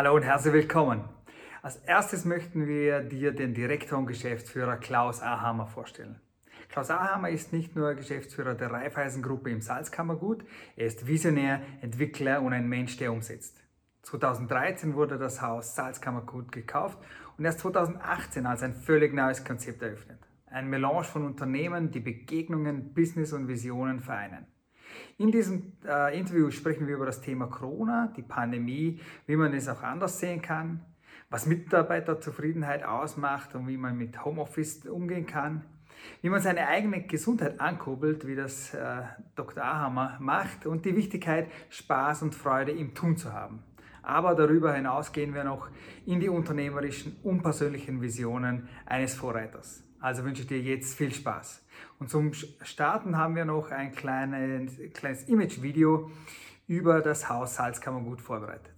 Hallo und herzlich willkommen. Als erstes möchten wir dir den Direktor und Geschäftsführer Klaus Ahammer vorstellen. Klaus Ahammer ist nicht nur Geschäftsführer der Raiffeisen-Gruppe im Salzkammergut, er ist Visionär, Entwickler und ein Mensch, der umsetzt. 2013 wurde das Haus Salzkammergut gekauft und erst 2018 als ein völlig neues Konzept eröffnet. Ein Melange von Unternehmen, die Begegnungen, Business und Visionen vereinen. In diesem äh, Interview sprechen wir über das Thema Corona, die Pandemie, wie man es auch anders sehen kann, was Mitarbeiterzufriedenheit ausmacht und wie man mit Homeoffice umgehen kann, wie man seine eigene Gesundheit ankurbelt, wie das äh, Dr. Ahammer macht und die Wichtigkeit, Spaß und Freude im Tun zu haben. Aber darüber hinaus gehen wir noch in die unternehmerischen und persönlichen Visionen eines Vorreiters. Also wünsche ich dir jetzt viel Spaß. Und zum Starten haben wir noch ein kleines, kleines Image-Video über das Haus Salzkammergut vorbereitet.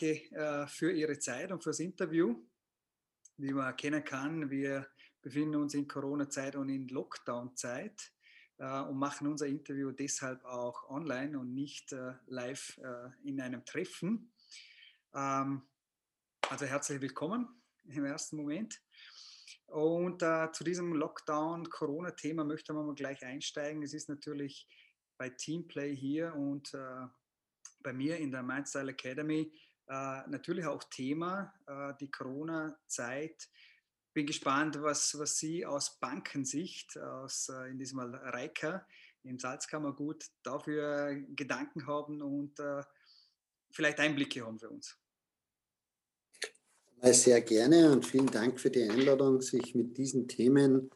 Danke äh, für Ihre Zeit und fürs Interview. Wie man erkennen kann, wir befinden uns in Corona-Zeit und in Lockdown-Zeit äh, und machen unser Interview deshalb auch online und nicht äh, live äh, in einem Treffen. Ähm, also herzlich willkommen im ersten Moment. Und äh, zu diesem Lockdown-Corona-Thema möchte man mal gleich einsteigen. Es ist natürlich bei Teamplay hier und äh, bei mir in der Mindstyle Academy natürlich auch Thema, äh, die Corona-Zeit. Bin gespannt, was, was Sie aus Bankensicht, aus äh, in diesem Fall Reika im Salzkammergut, dafür Gedanken haben und äh, vielleicht Einblicke haben für uns. Sehr gerne und vielen Dank für die Einladung, sich mit diesen Themen,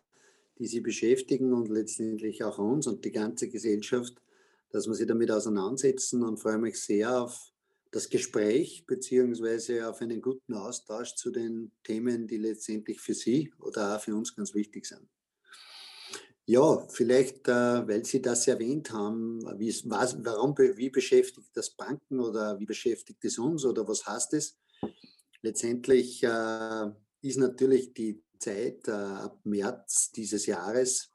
die Sie beschäftigen und letztendlich auch uns und die ganze Gesellschaft dass wir sich damit auseinandersetzen und freue mich sehr auf das Gespräch beziehungsweise auf einen guten Austausch zu den Themen, die letztendlich für Sie oder auch für uns ganz wichtig sind. Ja, vielleicht, äh, weil Sie das erwähnt haben, wie, was, warum, wie beschäftigt das Banken oder wie beschäftigt es uns oder was heißt es? Letztendlich äh, ist natürlich die Zeit äh, ab März dieses Jahres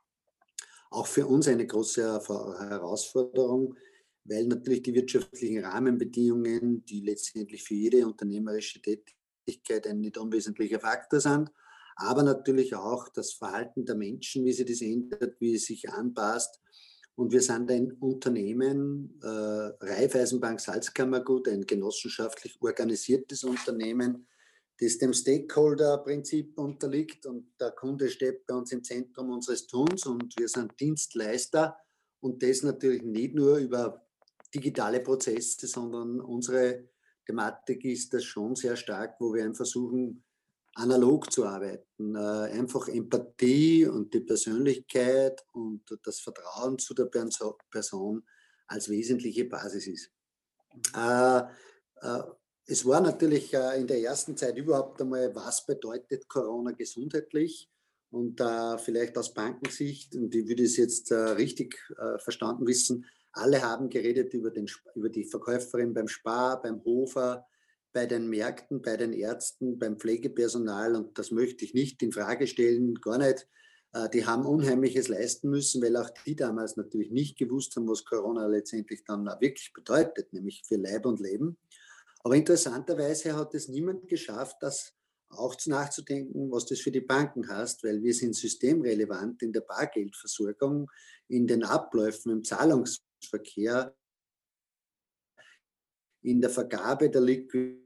auch für uns eine große Herausforderung, weil natürlich die wirtschaftlichen Rahmenbedingungen, die letztendlich für jede unternehmerische Tätigkeit ein nicht unwesentlicher Faktor sind, aber natürlich auch das Verhalten der Menschen, wie sich das ändert, wie es sich anpasst. Und wir sind ein Unternehmen, äh, Raiffeisenbank Salzkammergut, ein genossenschaftlich organisiertes Unternehmen, das dem Stakeholder-Prinzip unterliegt und der Kunde steht bei uns im Zentrum unseres Tuns und wir sind Dienstleister und das natürlich nicht nur über digitale Prozesse, sondern unsere Thematik ist das schon sehr stark, wo wir versuchen, analog zu arbeiten. Äh, einfach Empathie und die Persönlichkeit und das Vertrauen zu der Person als wesentliche Basis ist. Äh, äh, es war natürlich in der ersten Zeit überhaupt einmal, was bedeutet Corona gesundheitlich? Und vielleicht aus Bankensicht, und ich würde es jetzt richtig verstanden wissen, alle haben geredet über, den, über die Verkäuferin beim Spar, beim Hofer, bei den Märkten, bei den Ärzten, beim Pflegepersonal. Und das möchte ich nicht in Frage stellen, gar nicht. Äh, die haben Unheimliches leisten müssen, weil auch die damals natürlich nicht gewusst haben, was Corona letztendlich dann wirklich bedeutet, nämlich für Leib und Leben. Aber interessanterweise hat es niemand geschafft, das auch nachzudenken, was das für die Banken heißt, weil wir sind systemrelevant in der Bargeldversorgung, in den Abläufen, im Zahlungsverkehr, in der Vergabe der Liquidität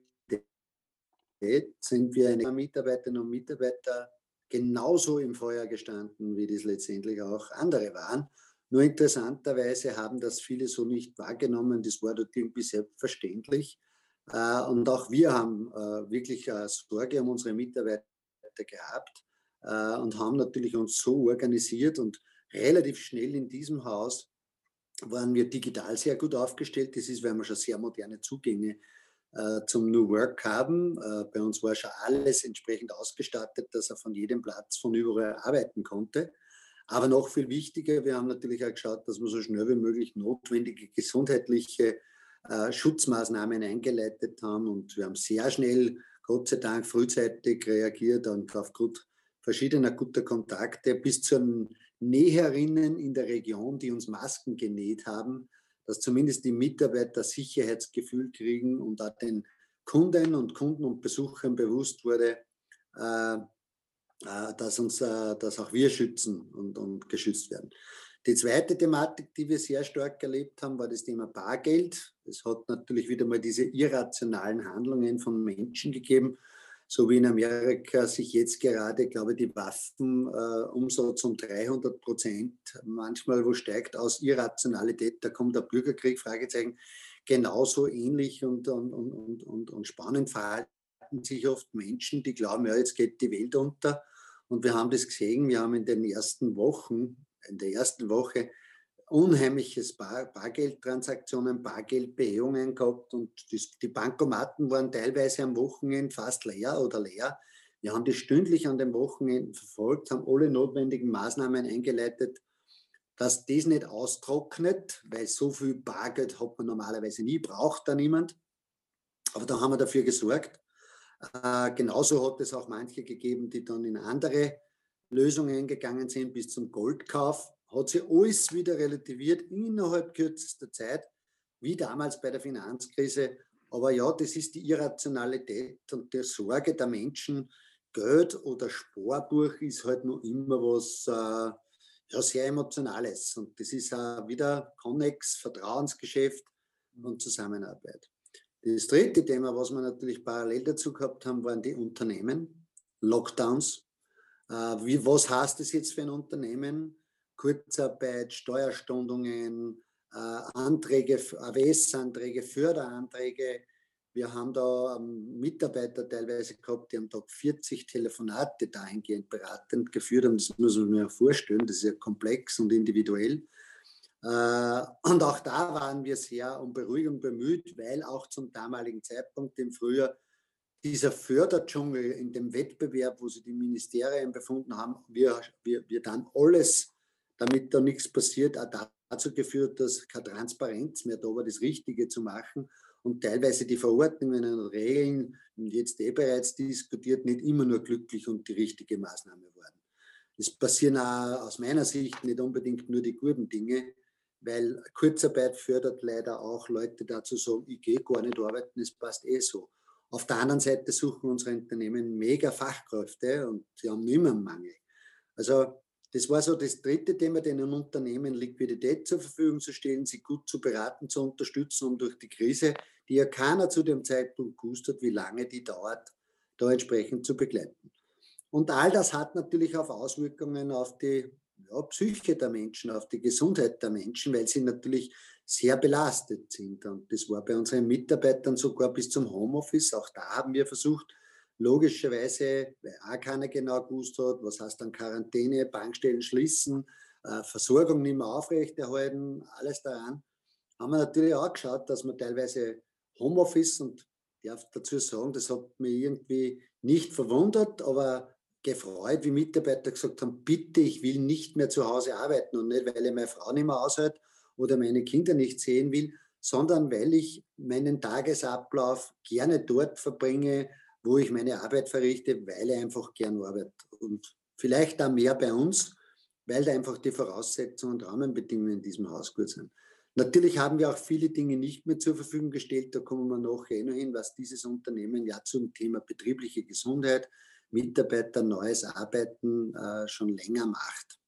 sind wir eine Mitarbeiterinnen und Mitarbeiter genauso im Feuer gestanden, wie das letztendlich auch andere waren. Nur interessanterweise haben das viele so nicht wahrgenommen. Das war dort irgendwie selbstverständlich. Äh, und auch wir haben äh, wirklich äh, Sorge um unsere Mitarbeiter gehabt und haben natürlich uns so organisiert und relativ schnell in diesem Haus waren wir digital sehr gut aufgestellt. Das ist, weil wir schon sehr moderne Zugänge zum New Work haben. bei uns war schon alles entsprechend ausgestattet, dass er von jedem Platz, von überall arbeiten konnte. Aber noch viel wichtiger, wir haben natürlich auch geschaut, dass wir so schnell wie möglich notwendige gesundheitliche äh, Schutzmaßnahmen eingeleitet haben. Und wir haben sehr schnell, Gott sei Dank, frühzeitig reagiert und aufgrund verschiedener guter Kontakte bis zu den Näherinnen in der Region, die uns Masken genäht haben, dass zumindest die Mitarbeiter Sicherheitsgefühl kriegen und auch den Kunden und Kunden und Besuchern bewusst wurde, äh, äh, dass uns, dass auch wir schützen und, und geschützt werden. Die zweite Thematik, die wir sehr stark erlebt haben, war das Thema Bargeld. Es hat natürlich wieder mal diese irrationalen Handlungen von Menschen gegeben, so wie in Amerika sich jetzt gerade, glaube ich, die Waffenumsatz äh, um 300 Prozent manchmal wo steigt aus Irrationalität. Da kommt der Bürgerkrieg, Fragezeichen. Genauso ähnlich und, und, und, und, und spannend verhalten sich oft Menschen, die glauben, ja, jetzt geht die Welt unter. Und wir haben das gesehen, wir haben in den ersten Wochen in der ersten Woche unheimliches Bar, Bargeldtransaktionen, Bargeldbehebungen gehabt und das, die Bankomaten waren teilweise am Wochenende fast leer oder leer. Wir haben das stündlich an den Wochenenden verfolgt, haben alle notwendigen Maßnahmen eingeleitet, dass das nicht austrocknet, weil so viel Bargeld hat man normalerweise nie, braucht da niemand. Aber da haben wir dafür gesorgt. Äh, genauso hat es auch manche gegeben, die dann in andere Lösungen gegangen sind bis zum Goldkauf, hat sich alles wieder relativiert innerhalb kürzester Zeit, wie damals bei der Finanzkrise. Aber ja, das ist die Irrationalität und die Sorge der Menschen. Geld oder Sparbuch ist halt noch immer was äh, ja, sehr Emotionales. Und das ist auch wieder Connex, Vertrauensgeschäft und Zusammenarbeit. Das dritte Thema, was wir natürlich parallel dazu gehabt haben, waren die Unternehmen, Lockdowns. Äh, wie, was heißt das jetzt für ein Unternehmen? Kurzarbeit, Steuerstundungen, äh, Anträge, AWS-Anträge, Förderanträge. Wir haben da ähm, Mitarbeiter teilweise gehabt, die am Tag 40 Telefonate dahingehend beratend geführt haben. Das muss man sich vorstellen. Das ist ja komplex und individuell. Äh, und auch da waren wir sehr um Beruhigung bemüht, weil auch zum damaligen Zeitpunkt im Frühjahr dieser Förderdschungel in dem Wettbewerb, wo sich die Ministerien befunden haben, wir, wir, wir dann alles, damit da nichts passiert, auch dazu geführt, dass keine Transparenz mehr da war, das Richtige zu machen und teilweise die Verordnungen und Regeln, jetzt eh bereits diskutiert, nicht immer nur glücklich und die richtige Maßnahme waren. Es passieren auch aus meiner Sicht nicht unbedingt nur die guten Dinge, weil Kurzarbeit fördert leider auch Leute dazu sagen, ich gehe gar nicht arbeiten, es passt eh so. Auf der anderen Seite suchen unsere Unternehmen mega Fachkräfte und sie haben immer einen Mangel. Also das war so das dritte Thema, den Unternehmen Liquidität zur Verfügung zu stellen, sie gut zu beraten, zu unterstützen, um durch die Krise, die ja keiner zu dem Zeitpunkt gewusst hat, wie lange die dauert, da entsprechend zu begleiten. Und all das hat natürlich auch Auswirkungen auf die ja, Psyche der Menschen, auf die Gesundheit der Menschen, weil sie natürlich sehr belastet sind. Und das war bei unseren Mitarbeitern sogar bis zum Homeoffice. Auch da haben wir versucht, logischerweise, weil auch keiner genau gewusst hat, was heißt dann Quarantäne, Bankstellen schließen, äh, Versorgung nicht mehr aufrechterhalten, alles daran, haben wir natürlich auch geschaut, dass man teilweise Homeoffice und ich darf dazu sagen, das hat mich irgendwie nicht verwundert, aber gefreut, wie Mitarbeiter gesagt haben, bitte, ich will nicht mehr zu Hause arbeiten und nicht, weil ich meine Frau nicht mehr aushält oder meine Kinder nicht sehen will, sondern weil ich meinen Tagesablauf gerne dort verbringe, wo ich meine Arbeit verrichte, weil ich einfach gern arbeite. Und vielleicht auch mehr bei uns, weil da einfach die Voraussetzungen und Rahmenbedingungen in diesem Haus gut sind. Natürlich haben wir auch viele Dinge nicht mehr zur Verfügung gestellt. Da kommen wir nachher eh noch hin, was dieses Unternehmen ja zum Thema betriebliche Gesundheit, Mitarbeiter, neues Arbeiten äh, schon länger macht.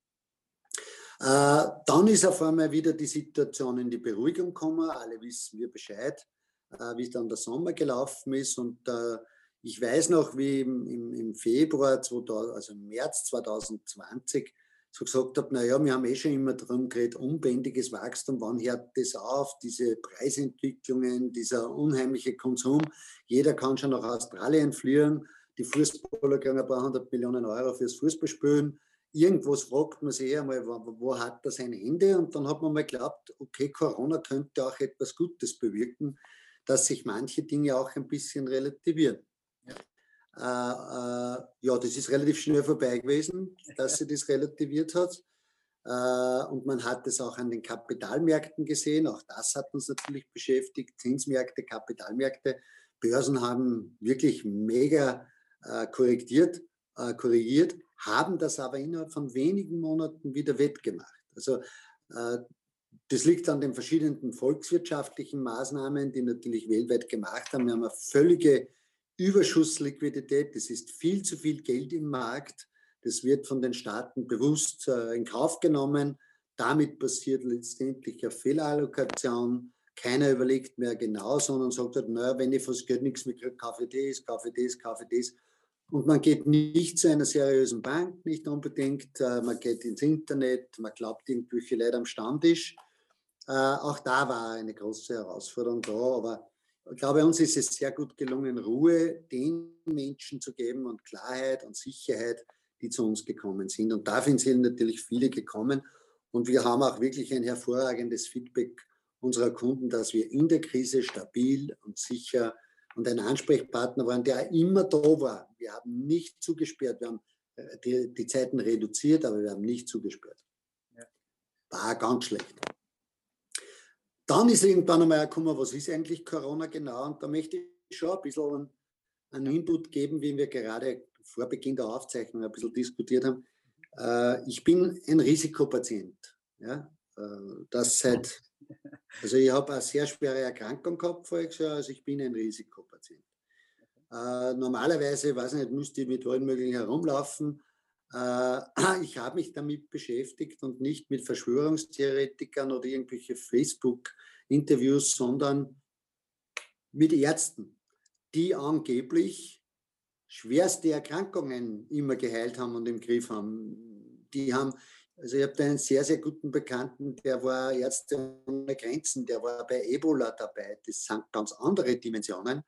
Äh, dann ist auf einmal wieder die Situation in die Beruhigung gekommen. Alle wissen wir Bescheid, äh, wie dann der Sommer gelaufen ist. Und äh, ich weiß noch, wie im, im, Februar, 2000, also im März 2020, so gesagt habe, naja, wir haben eh schon immer darum geredet, unbändiges Wachstum, wann hört das auf, diese Preisentwicklungen, dieser unheimliche Konsum. Jeder kann schon nach Australien fliehen, die Fußballer kriegen ein paar hundert Millionen Euro fürs Fußballspielen. Irgendwas fragt man sich eh einmal, wo, wo hat das ein Ende? Und dann hat man mal geglaubt, okay, Corona könnte auch etwas Gutes bewirken, dass sich manche Dinge auch ein bisschen relativieren. Äh, äh, ja, das ist relativ schnell vorbei gewesen, dass sie das relativiert hat. Äh, und man hat es auch an den Kapitalmärkten gesehen. Auch das hat uns natürlich beschäftigt. Zinsmärkte, Kapitalmärkte, Börsen haben wirklich mega äh, korrigiert, äh, korrigiert, haben das aber innerhalb von wenigen Monaten wieder wettgemacht. Also das liegt an den verschiedenen volkswirtschaftlichen Maßnahmen, die natürlich weltweit gemacht haben. Wir haben eine völlige Überschussliquidität, es ist viel zu viel Geld im Markt, das wird von den Staaten bewusst äh, in Kauf genommen. Damit passiert letztendlich eine Fehlallokation. Keiner überlegt mehr genau, sondern sagt halt, naja, wenn ich fürs Geld nichts mehr kriege, kaufe ich das, kaufe ich das, kaufe ich das. Und man geht nicht zu einer seriösen Bank, nicht unbedingt. Äh, man geht ins Internet, man glaubt irgendwelche Leute am Stammtisch. Äh, auch da war eine große Herausforderung da, aber ich glaube, uns ist es sehr gut gelungen, Ruhe den Menschen zu geben und Klarheit und Sicherheit, die zu uns gekommen sind. Und dafür sind natürlich viele gekommen. Und wir haben auch wirklich ein hervorragendes Feedback unserer Kunden, dass wir in der Krise stabil und sicher und ein Ansprechpartner waren, der immer da war. Wir haben nicht zugesperrt, wir haben äh, die, die Zeiten reduziert, aber wir haben nicht zugesperrt. War ganz schlecht. Dann ist irgendwann einmal gekommen, was ist eigentlich Corona genau? Und da möchte ich schon ein bisschen einen Input geben, wie wir gerade vor Beginn der Aufzeichnung ein bisschen diskutiert haben. Äh, ich bin ein Risikopatient. Ja? Äh, das seit, also ich habe eine sehr schwere Erkrankung gehabt voriges Jahr, also ich bin ein Risikopatient. Äh, normalerweise, weiß ich nicht, müsste ich mit allen möglichen herumlaufen. Äh, ich habe mich damit beschäftigt und nicht mit Verschwörungstheoretikern oder irgendwelche Facebook-Interviews, sondern mit Ärzten, die angeblich schwerste Erkrankungen immer geheilt haben und im Griff haben. Die haben, also ich habe einen sehr, sehr guten Bekannten, der war Ärzte ohne Grenzen, der war bei Ebola dabei. Das sind ganz andere Dimensionen.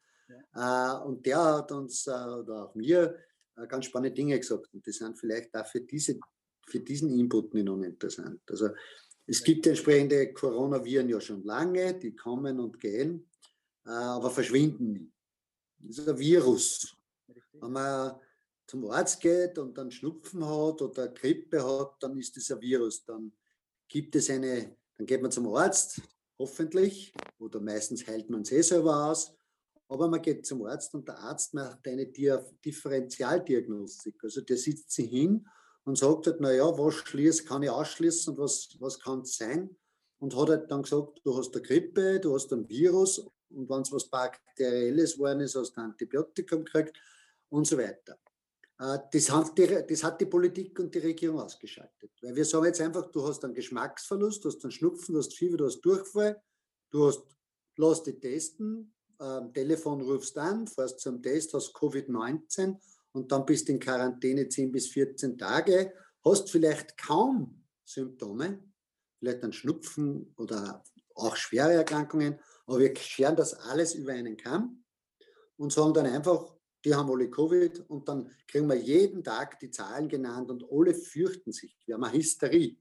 Ja. Äh, und der hat uns, äh, oder auch mir, ganz spannende Dinge gesagt. Und die sind vielleicht auch für, diese, für diesen Input nicht uninteressant. Also es gibt entsprechende Coronaviren ja schon lange, die kommen und gehen, äh, aber verschwinden nie. Das ist ein Virus. Wenn man zum Arzt geht und dann Schnupfen hat oder Grippe hat, dann ist das ein Virus. Dann gibt es eine, dann geht man zum Arzt, hoffentlich, oder meistens heilt man es eh selber aus aber man geht zum Arzt und der Arzt macht eine Differentialdiagnostik. Also der sitzt sich hin und sagt halt, naja, was schließt, kann ich ausschließen und was, was kann es sein? Und hat halt dann gesagt, du hast eine Grippe, du hast ein Virus und wenn es was Bakterielles geworden ist, hast du ein Antibiotikum gekriegt und so weiter. Äh, das hat, die, das hat die Politik und die Regierung ausgeschaltet. Weil wir sagen jetzt einfach, du hast einen Geschmacksverlust, du hast einen Schnupfen, du hast Fieber, du hast Durchfall, du hast, lass dich testen, äh, Telefon rufst an, fährst zum Test, hast Covid-19 und dann bist in Quarantäne 10 bis 14 Tage, hast vielleicht kaum Symptome, vielleicht ein Schnupfen oder auch schwere Erkrankungen, aber wir scheren das alles über einen Kamm und sagen dann einfach, die haben alle Covid und dann kriegen wir jeden Tag die Zahlen genannt und alle fürchten sich. Wir haben eine Hysterie.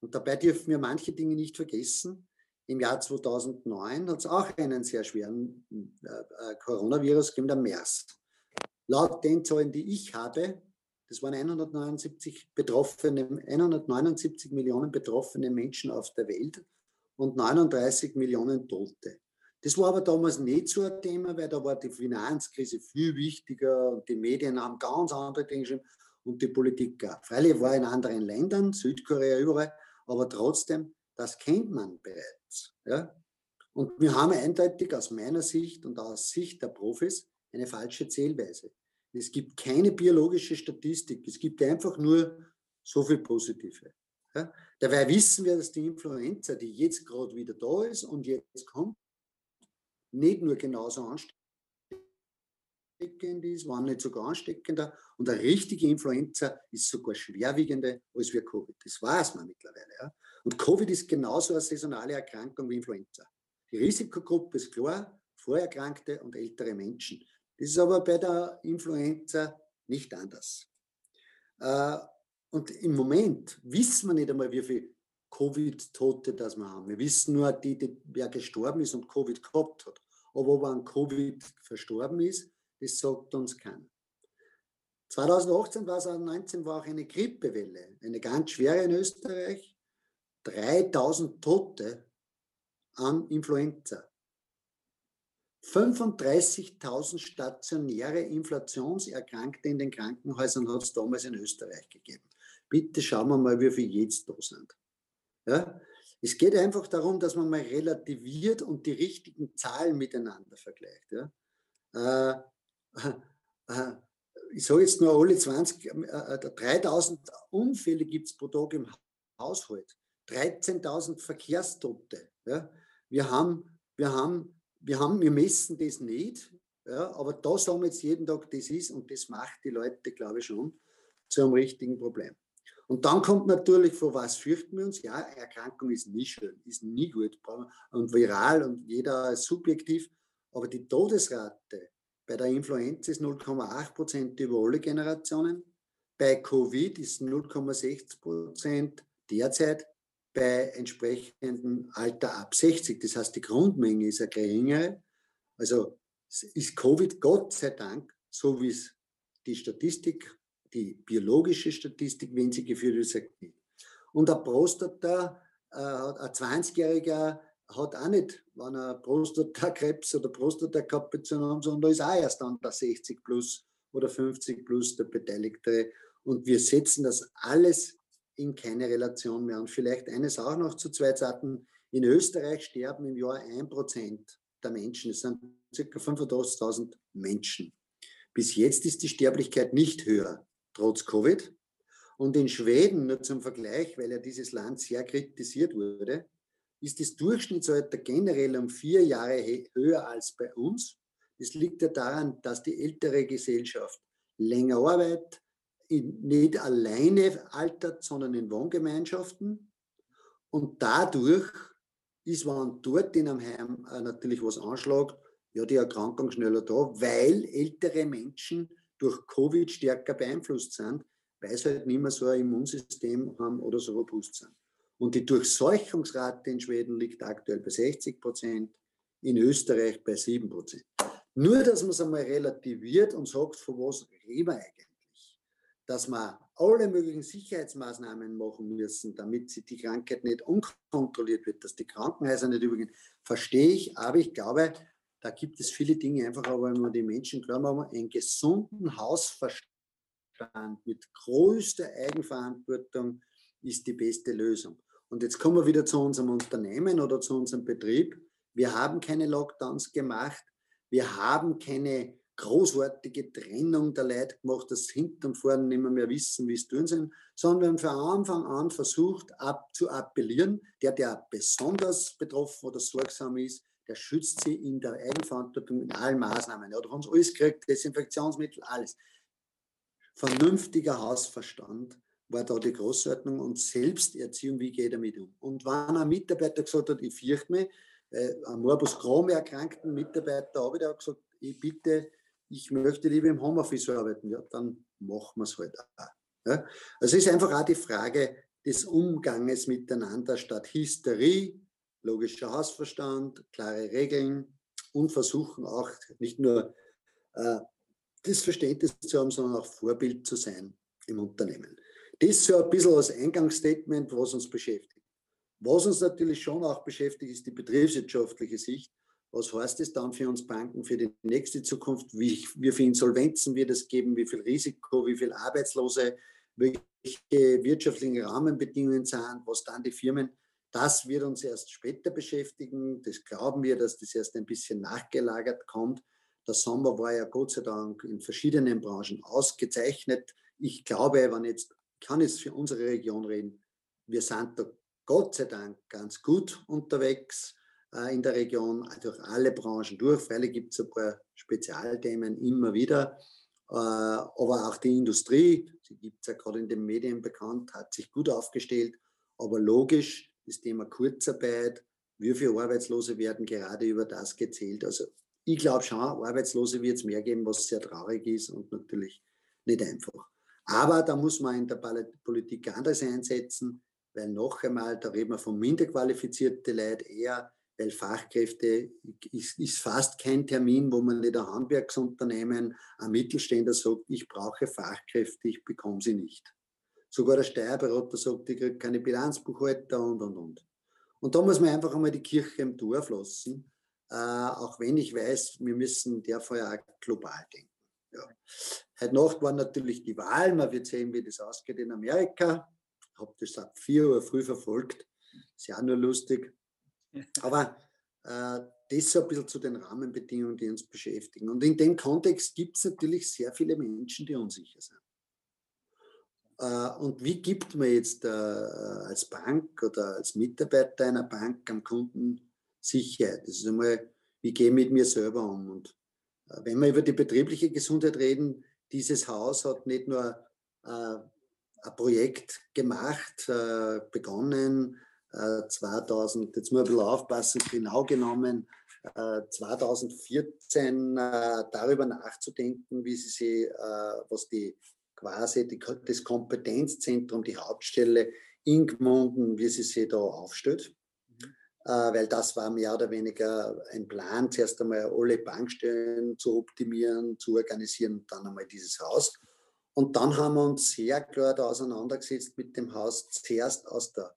Und dabei dürfen wir manche Dinge nicht vergessen. Im Jahr 2009 hat es auch einen sehr schweren äh, äh, Coronavirus gegeben, der MERS. Laut den Zahlen, die ich habe, das waren 179 betroffene, 179 Millionen betroffene Menschen auf der Welt und 39 Millionen Tote. Das war aber damals nicht so ein Thema, weil da war die Finanzkrise viel wichtiger und die Medien haben ganz andere Dinge geschrieben und die Politik auch. Freilich war in anderen Ländern, Südkorea überall, aber trotzdem, das kennt man bereits. Ja? Und wir haben eindeutig aus meiner Sicht und aus Sicht der Profis eine falsche Zählweise. Es gibt keine biologische Statistik, es gibt einfach nur so viel Positive. Ja? Dabei wissen wir, dass die Influenza, die jetzt gerade wieder da ist und jetzt kommt, nicht nur genauso ansteckend ist, war nicht sogar ansteckender und eine richtige Influenza ist sogar schwerwiegender als wir Covid. Das weiß man mittlerweile. Ja? Und Covid ist genauso eine saisonale Erkrankung wie Influenza. Die Risikogruppe ist klar, Vorerkrankte und ältere Menschen. Das ist aber bei der Influenza nicht anders. Äh, und im Moment wissen wir nicht einmal, wie viele Covid-Tote das wir haben. Wir wissen nur, die, die, wer gestorben ist und Covid gehabt hat. Aber ob er an Covid verstorben ist, das sagt uns keiner. 2018, 2019 war auch eine Grippewelle, eine ganz schwere in Österreich. 3000 Tote an Influenza. 35.000 stationäre Inflationserkrankte in den Krankenhäusern hat es damals in Österreich gegeben. Bitte schauen wir mal, wie viele jetzt da sind. Ja? Es geht einfach darum, dass man mal relativiert und die richtigen Zahlen miteinander vergleicht. Ja? Äh, ich sage jetzt nur alle 20, äh, 3000 äh, Unfälle gibt es pro Tag im Haushalt, 13.000 Verkehrstote. Ja? Wir haben, wir haben wir haben, wir messen das nicht, ja, aber da sagen wir jetzt jeden Tag, das ist und das macht die Leute, glaube ich, schon zu einem richtigen Problem. Und dann kommt natürlich, vor was fürchten wir uns? Ja, Erkrankung ist nie schön, ist nie gut und viral und jeder subjektiv, aber die Todesrate bei der Influenza ist 0,8 Prozent über alle Generationen, bei Covid ist 0,6 Prozent derzeit bei entsprechendem Alter ab 60. Das heißt, die Grundmenge ist eine geringere. Also ist Covid Gott sei Dank, so wie es die Statistik, die biologische Statistik, wenn sie geführt wird, sagt. Und ein Prostata, äh, ein 20-Jähriger hat auch nicht, wenn er Prostatakrebs oder Prostatakapation haben, sondern da ist auch erst dann der 60 plus oder 50 plus der Beteiligte. Und wir setzen das alles in keine Relation mehr. Und vielleicht eines auch noch zu zwei Seiten. In Österreich sterben im Jahr ein Prozent der Menschen. Es sind ca. 85.000 Menschen. Bis jetzt ist die Sterblichkeit nicht höher, trotz Covid. Und in Schweden, nur zum Vergleich, weil ja dieses Land sehr kritisiert wurde, ist das Durchschnittsalter generell um vier Jahre höher als bei uns. Das liegt ja daran, dass die ältere Gesellschaft länger arbeitet, nicht alleine altert, sondern in Wohngemeinschaften. Und dadurch ist, wenn dort in einem Heim äh, natürlich was anschlägt, ja, die Erkrankung schneller da, weil ältere Menschen durch Covid stärker beeinflusst sind, weil sie halt nicht mehr so ein Immunsystem haben oder so robust sind. Und die Durchseuchungsrate in Schweden liegt aktuell bei 60 Prozent, in Österreich bei 7 Prozent. Nur, dass man es einmal relativiert und sagt, von was reden wir eigentlich dass wir alle möglichen Sicherheitsmaßnahmen machen müssen, damit die Krankheit nicht unkontrolliert wird, dass die Krankenhäuser nicht übergehen, verstehe ich. Aber ich glaube, da gibt es viele Dinge einfach, aber wenn man die Menschen klar machen, einen gesunden Hausverstand mit größter Eigenverantwortung ist die beste Lösung. Und jetzt kommen wir wieder zu unserem Unternehmen oder zu unserem Betrieb. Wir haben keine Lockdowns gemacht. Wir haben keine großartige Trennung der Leute gemacht, dass hinten und vorne nicht mehr, mehr wissen, wie es tun sind, sondern wir haben von Anfang an versucht ab, zu appellieren, der, der besonders betroffen oder sorgsam ist, der schützt sie in der Eigenverantwortung mit allen Maßnahmen. Er hat uns alles gekriegt, Desinfektionsmittel, alles. Vernünftiger Hausverstand war da die Großordnung und Selbsterziehung, wie geht er damit um. Und wenn ein Mitarbeiter gesagt hat, ich fürchte mich, äh, ein Morbus Crohn erkrankten Mitarbeiter habe ich auch gesagt, ich bitte, ich möchte lieber im Homeoffice arbeiten, ja, dann machen wir es halt auch. Ja? Also es ist einfach auch die Frage des Umganges miteinander statt Hysterie, logischer Hausverstand, klare Regeln und versuchen auch nicht nur äh, das Verständnis zu haben, sondern auch Vorbild zu sein im Unternehmen. Das so ein bisschen als Eingangsstatement, was uns beschäftigt. Was uns natürlich schon auch beschäftigt, ist die betriebswirtschaftliche Sicht. Was heißt es dann für uns Banken für die nächste Zukunft? Wie, wie viele Insolvenzen wird es geben? Wie viel Risiko? Wie viele Arbeitslose? Welche wirtschaftlichen Rahmenbedingungen sind? Was dann die Firmen? Das wird uns erst später beschäftigen. Das glauben wir, dass das erst ein bisschen nachgelagert kommt. Der Sommer war ja Gott sei Dank in verschiedenen Branchen ausgezeichnet. Ich glaube, wenn jetzt kann jetzt für unsere Region reden, wir sind da Gott sei Dank ganz gut unterwegs äh, in der Region, durch alle Branchen durch. Freilich gibt es ein paar Spezialthemen immer wieder. Äh, aber auch die Industrie, sie gibt es ja gerade in den Medien bekannt, hat sich gut aufgestellt. Aber logisch, das Thema Kurzarbeit, wie viele Arbeitslose werden gerade über das gezählt. Also ich glaube schon, Arbeitslose wird es mehr geben, was sehr traurig ist und natürlich nicht einfach. Aber da muss man in der Politik anders einsetzen, weil noch einmal, da reden wir von minder qualifizierte Leute eher, weil Fachkräfte ist, ist, fast kein Termin, wo man nicht ein Handwerksunternehmen, ein Mittelständler sagt, ich brauche Fachkräfte, ich bekomme sie nicht. Sogar der Steuerberater sagt, ich kriege keine Bilanzbuchhalter und, und, und. Und da muss man einfach einmal die Kirche im Dorf lassen, äh, auch wenn ich weiß, wir müssen davor ja auch global denken. Ja. Heute Nacht war natürlich die Wahl. Man wird sehen, wie das ausgeht in Amerika. Ich habe das ab 4 Uhr früh verfolgt. Ist ja auch nur lustig. Aber äh, das so ein bisschen zu den Rahmenbedingungen, die uns beschäftigen. Und in dem Kontext gibt es natürlich sehr viele Menschen, die unsicher sind. Äh, und wie gibt man jetzt äh, als Bank oder als Mitarbeiter einer Bank am Kunden Sicherheit? Das ist einmal, wie gehe ich mit mir selber um? Und wenn wir über die betriebliche Gesundheit reden, dieses Haus hat nicht nur äh, ein Projekt gemacht, äh, begonnen, äh, 2000, jetzt muss ich ein bisschen aufpassen, genau genommen, 2014 äh, äh, darüber nachzudenken, wie sie sich, was die quasi die, das Kompetenzzentrum, die Hauptstelle in Gmunden, wie sie sich da aufstellt. Äh, weil das war mehr oder weniger ein Plan, zuerst einmal alle Bankstellen zu optimieren, zu organisieren und dann einmal dieses Haus. Und dann haben wir uns sehr klar da auseinandergesetzt mit dem Haus, zuerst aus der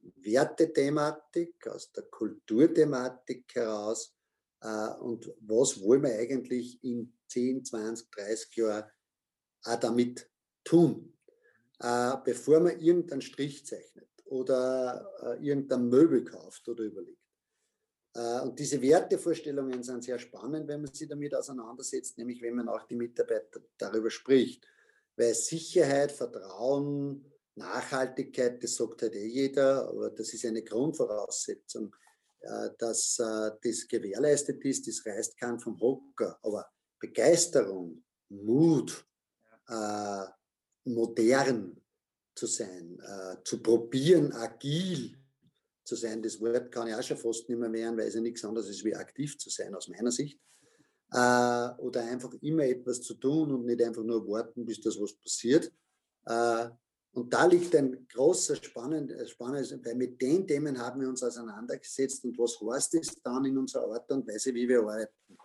Wertethematik, aus der Kulturthematik heraus äh, und was wollen wir eigentlich in 10, 20, 30 Jahren auch damit tun, äh, bevor man irgendeinen Strich zeichnet oder äh, irgendein Möbel kauft oder überlegt. Äh, und diese Wertevorstellungen sind sehr spannend, wenn man sich damit auseinandersetzt, nämlich wenn man auch die Mitarbeiter darüber spricht. Weil Sicherheit, Vertrauen, Nachhaltigkeit, das sagt halt eh jeder, aber das ist eine Grundvoraussetzung, äh, dass äh, das gewährleistet ist, das reißt keinen vom Hocker. Aber Begeisterung, Mut, äh, modern, zu sein, äh, zu probieren, agil zu sein. Das Wort kann ich auch schon fast nicht mehr wehren, weil es ja nichts anderes ist wie aktiv zu sein, aus meiner Sicht. Äh, oder einfach immer etwas zu tun und nicht einfach nur warten, bis das was passiert. Äh, und da liegt ein großer spannend, äh, spannendes, weil mit den Themen haben wir uns auseinandergesetzt und was heißt es dann in unserer Art und Weise, wie wir arbeiten.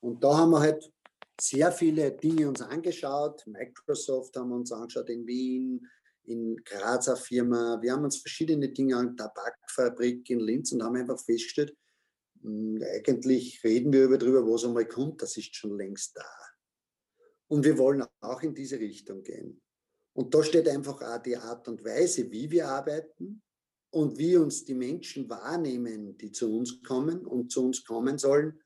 Und da haben wir halt sehr viele Dinge uns angeschaut. Microsoft haben wir uns angeschaut in Wien, in Grazer Firma. Wir haben uns verschiedene Dinge an Tabakfabrik in Linz und haben einfach festgestellt, hm, eigentlich reden wir über darüber, was einmal kommt, das ist schon längst da. Und wir wollen auch in diese Richtung gehen. Und da steht einfach auch die Art und Weise, wie wir arbeiten und wie uns die Menschen wahrnehmen, die zu uns kommen und zu uns kommen sollen,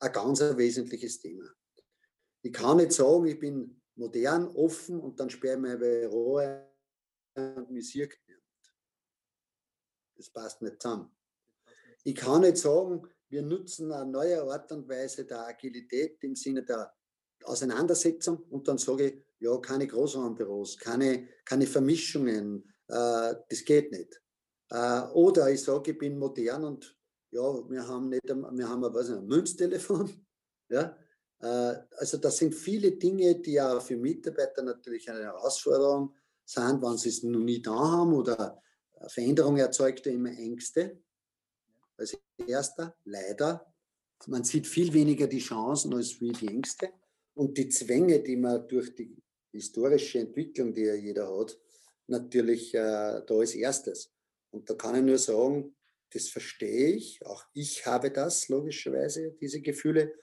ein ganz wesentliches Thema. Ich kann nicht sagen, ich bin modern, offen und dann sperre ich mein Büro und sieht nicht. Das passt nicht zusammen. Ich kann nicht sagen, wir nutzen eine neue Art und Weise der Agilität im Sinne der Auseinandersetzung und dann sage ich, ja, keine Großraumbüros, keine, keine Vermischungen, äh, das geht nicht. Äh, oder ich sage, ich bin modern und ja, wir haben nicht, wir haben ein, ein Münztelefon. Ja? Äh, also das sind viele Dinge, die ja für Mitarbeiter natürlich eine Herausforderung sind, wenn sie es noch nie da haben oder Veränderung erzeugt immer Ängste. Als erster, leider. Man sieht viel weniger die Chancen als wie die Ängste. Und die Zwänge, die man durch die historische Entwicklung, die ja jeder hat, natürlich äh, da als erstes. Und da kann ich nur sagen, das verstehe ich. Auch ich habe das, logischerweise, diese Gefühle.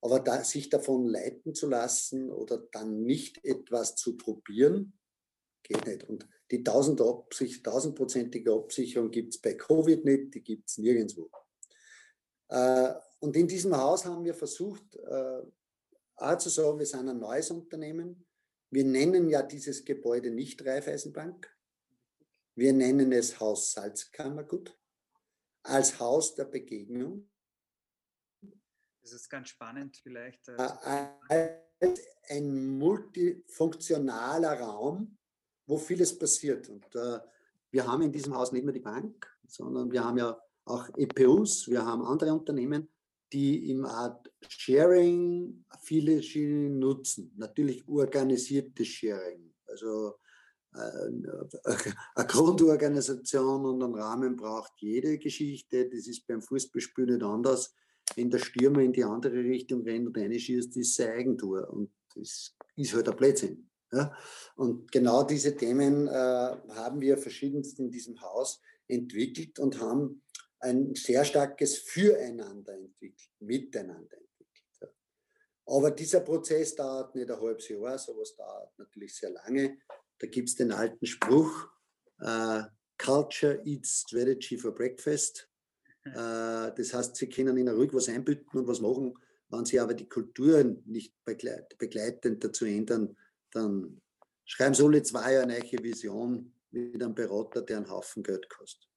Aber da, sich davon leiten zu lassen oder dann nicht etwas zu probieren, geht nicht. Und die tausendprozentige Absicherung gibt es bei Covid nicht, die gibt es nirgendwo. Äh, und in diesem Haus haben wir versucht, äh, auch zu sagen, wir sind ein neues Unternehmen. Wir nennen ja dieses Gebäude nicht Raiffeisenbank. Wir nennen es Haus Salzkammergut als Haus der Begegnung. Das ist ganz spannend vielleicht. Äh, als ein multifunktionaler Raum, wo vieles passiert. Und äh, wir haben in diesem Haus nicht nur die Bank, sondern wir haben ja auch EPUs, wir haben andere Unternehmen, die im Art Sharing viele Schienen nutzen. Natürlich organisiertes Sharing. Also äh, eine Grundorganisation und einen Rahmen braucht jede Geschichte. Das ist beim Fußballspiel nicht anders. Wenn der Stürmer in die andere Richtung rennt und reinschießt, ist sein Eigentor. Und das ist halt ein Blödsinn. Ja? Und genau diese Themen äh, haben wir verschiedenst in diesem Haus entwickelt und haben ein sehr starkes Füreinander entwickelt, miteinander entwickelt. Ja. Aber dieser Prozess dauert nicht ein halbes Jahr, sowas dauert natürlich sehr lange. Da gibt es den alten Spruch, äh, Culture eats strategy for breakfast. Äh, das heißt, sie können ihnen ruhig was einbüten und was machen. Wenn sie aber die Kulturen nicht begleitend dazu ändern, dann schreiben sie alle zwei Jahre eine neue Vision mit einem Berater, der einen Haufen Geld kostet.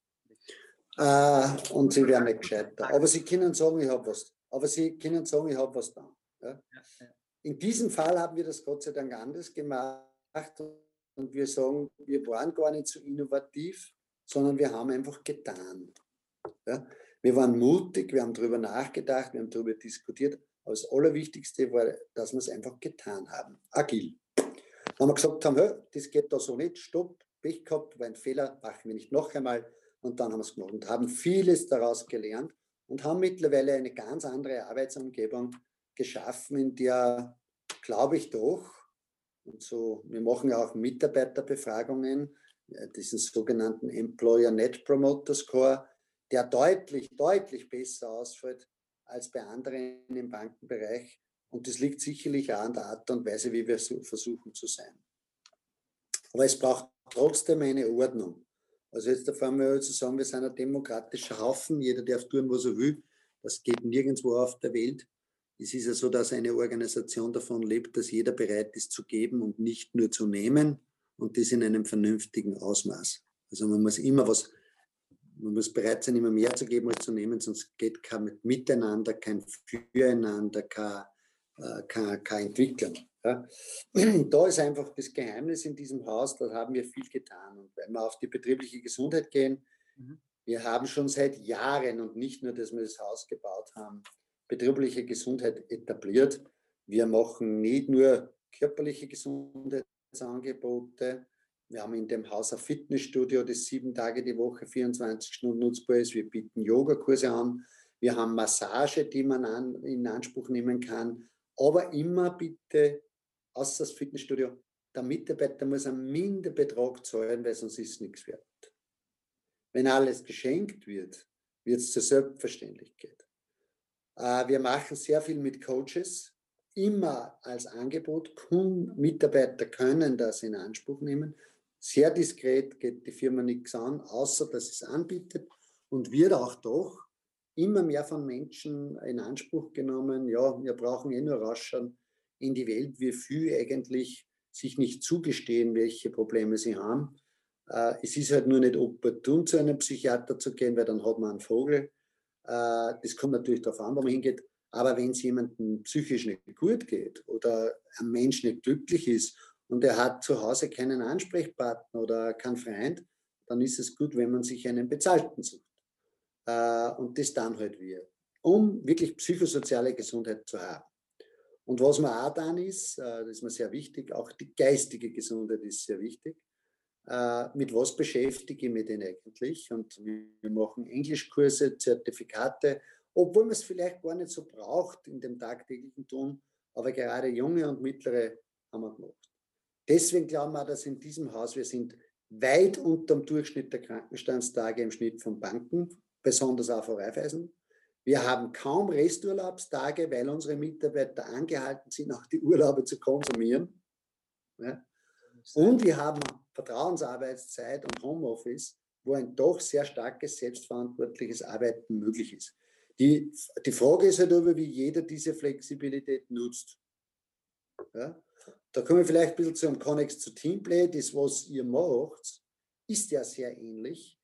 Äh, und sie werden nicht gescheiter. Aber sie können sagen, ich habe was. Aber sie können sagen, ich habe was da. Ja? In diesem Fall haben wir das Gott sei Dank anders gemacht und wir sagen, wir waren gar nicht so innovativ, sondern wir haben einfach getan. Ja? Wir waren mutig, wir haben darüber nachgedacht, wir haben darüber diskutiert. Aber das Allerwichtigste war, dass wir es einfach getan haben. Agil. Dann haben wir gesagt haben, das geht da so nicht, stopp, Pech gehabt, war ein Fehler, machen wir nicht noch einmal. Und dann haben wir es gemacht und haben vieles daraus gelernt und haben mittlerweile eine ganz andere Arbeitsumgebung geschaffen, in der, glaube ich doch, und so, wir machen ja auch Mitarbeiterbefragungen, diesen sogenannten Employer Net Promoter Score, der deutlich, deutlich besser ausfällt als bei anderen im Bankenbereich. Und das liegt sicherlich auch an der Art und Weise, wie wir versuchen zu sein. Aber es braucht trotzdem eine Ordnung. Also jetzt fangen wir zu sagen, wir sind ein demokratischer Haufen, jeder darf tun, was er will. Das geht nirgendwo auf der Welt. Es ist ja so, dass eine Organisation davon lebt, dass jeder bereit ist zu geben und nicht nur zu nehmen und das in einem vernünftigen Ausmaß. Also man muss immer was, man muss bereit sein, immer mehr zu geben als zu nehmen, sonst geht kein Miteinander, kein Füreinander, kein, äh, kein, kein Entwicklung. Ja. Da ist einfach das Geheimnis in diesem Haus, da haben wir viel getan. Und wenn wir auf die betriebliche Gesundheit gehen, mhm. wir haben schon seit Jahren und nicht nur, dass wir das Haus gebaut haben, betriebliche Gesundheit etabliert. Wir machen nicht nur körperliche Gesundheitsangebote. Wir haben in dem Haus ein Fitnessstudio, das sieben Tage die Woche, 24 Stunden nutzbar ist. Wir bieten Yogakurse an. Wir haben Massage, die man an, in Anspruch nehmen kann. Aber immer bitte, außer das Fitnessstudio, der Mitarbeiter muss einen Minderbetrag zahlen, weil sonst ist es nichts wert. Wenn alles geschenkt wird, wird es zur Selbstverständlichkeit. Äh, wir machen sehr viel mit Coaches, immer als Angebot. Mitarbeiter können das in Anspruch nehmen. Sehr diskret geht die Firma nichts an, außer dass es anbietet und wird auch doch immer mehr von Menschen in Anspruch genommen. Ja, wir brauchen eh nur rausschauen in die Welt, wie viel eigentlich sich nicht zugestehen, welche Probleme sie haben. Äh, es ist halt nur nicht opportun, zu einem Psychiater zu gehen, weil dann hat man einen Vogel. Äh, das kommt natürlich darauf an, wo man hingeht. Aber wenn es jemandem psychisch nicht gut geht oder ein Mensch nicht glücklich ist und er hat zu Hause keinen Ansprechpartner oder keinen Freund, dann ist es gut, wenn man sich einen Bezahlten sucht. Äh, und das dann halt wir, um wirklich psychosoziale Gesundheit zu haben. Und was man auch dann ist, äh, das ist mir sehr wichtig, auch die geistige Gesundheit ist sehr wichtig. Äh, mit was beschäftige ich mich denn eigentlich? Und wir machen Englischkurse, Zertifikate, obwohl man es vielleicht gar nicht so braucht in dem tagtäglichen Tun, aber gerade junge und mittlere haben wir gemacht. Deswegen glauben wir, dass in diesem Haus wir sind weit unter dem Durchschnitt der Krankenstandstage im Schnitt von Banken, besonders auch von Raiffeisen. Wir haben kaum Resturlaubstage, weil unsere Mitarbeiter angehalten sind, auch die Urlaube zu konsumieren. Ja. Und wir haben Vertrauensarbeitszeit und Homeoffice, wo ein doch sehr starkes selbstverantwortliches Arbeiten möglich ist. Die, die Frage ist halt aber, wie jeder diese Flexibilität nutzt. Ja? Da kommen wir vielleicht ein bisschen zum Connex zu Teamplay. Das, was ihr macht, ist ja sehr ähnlich.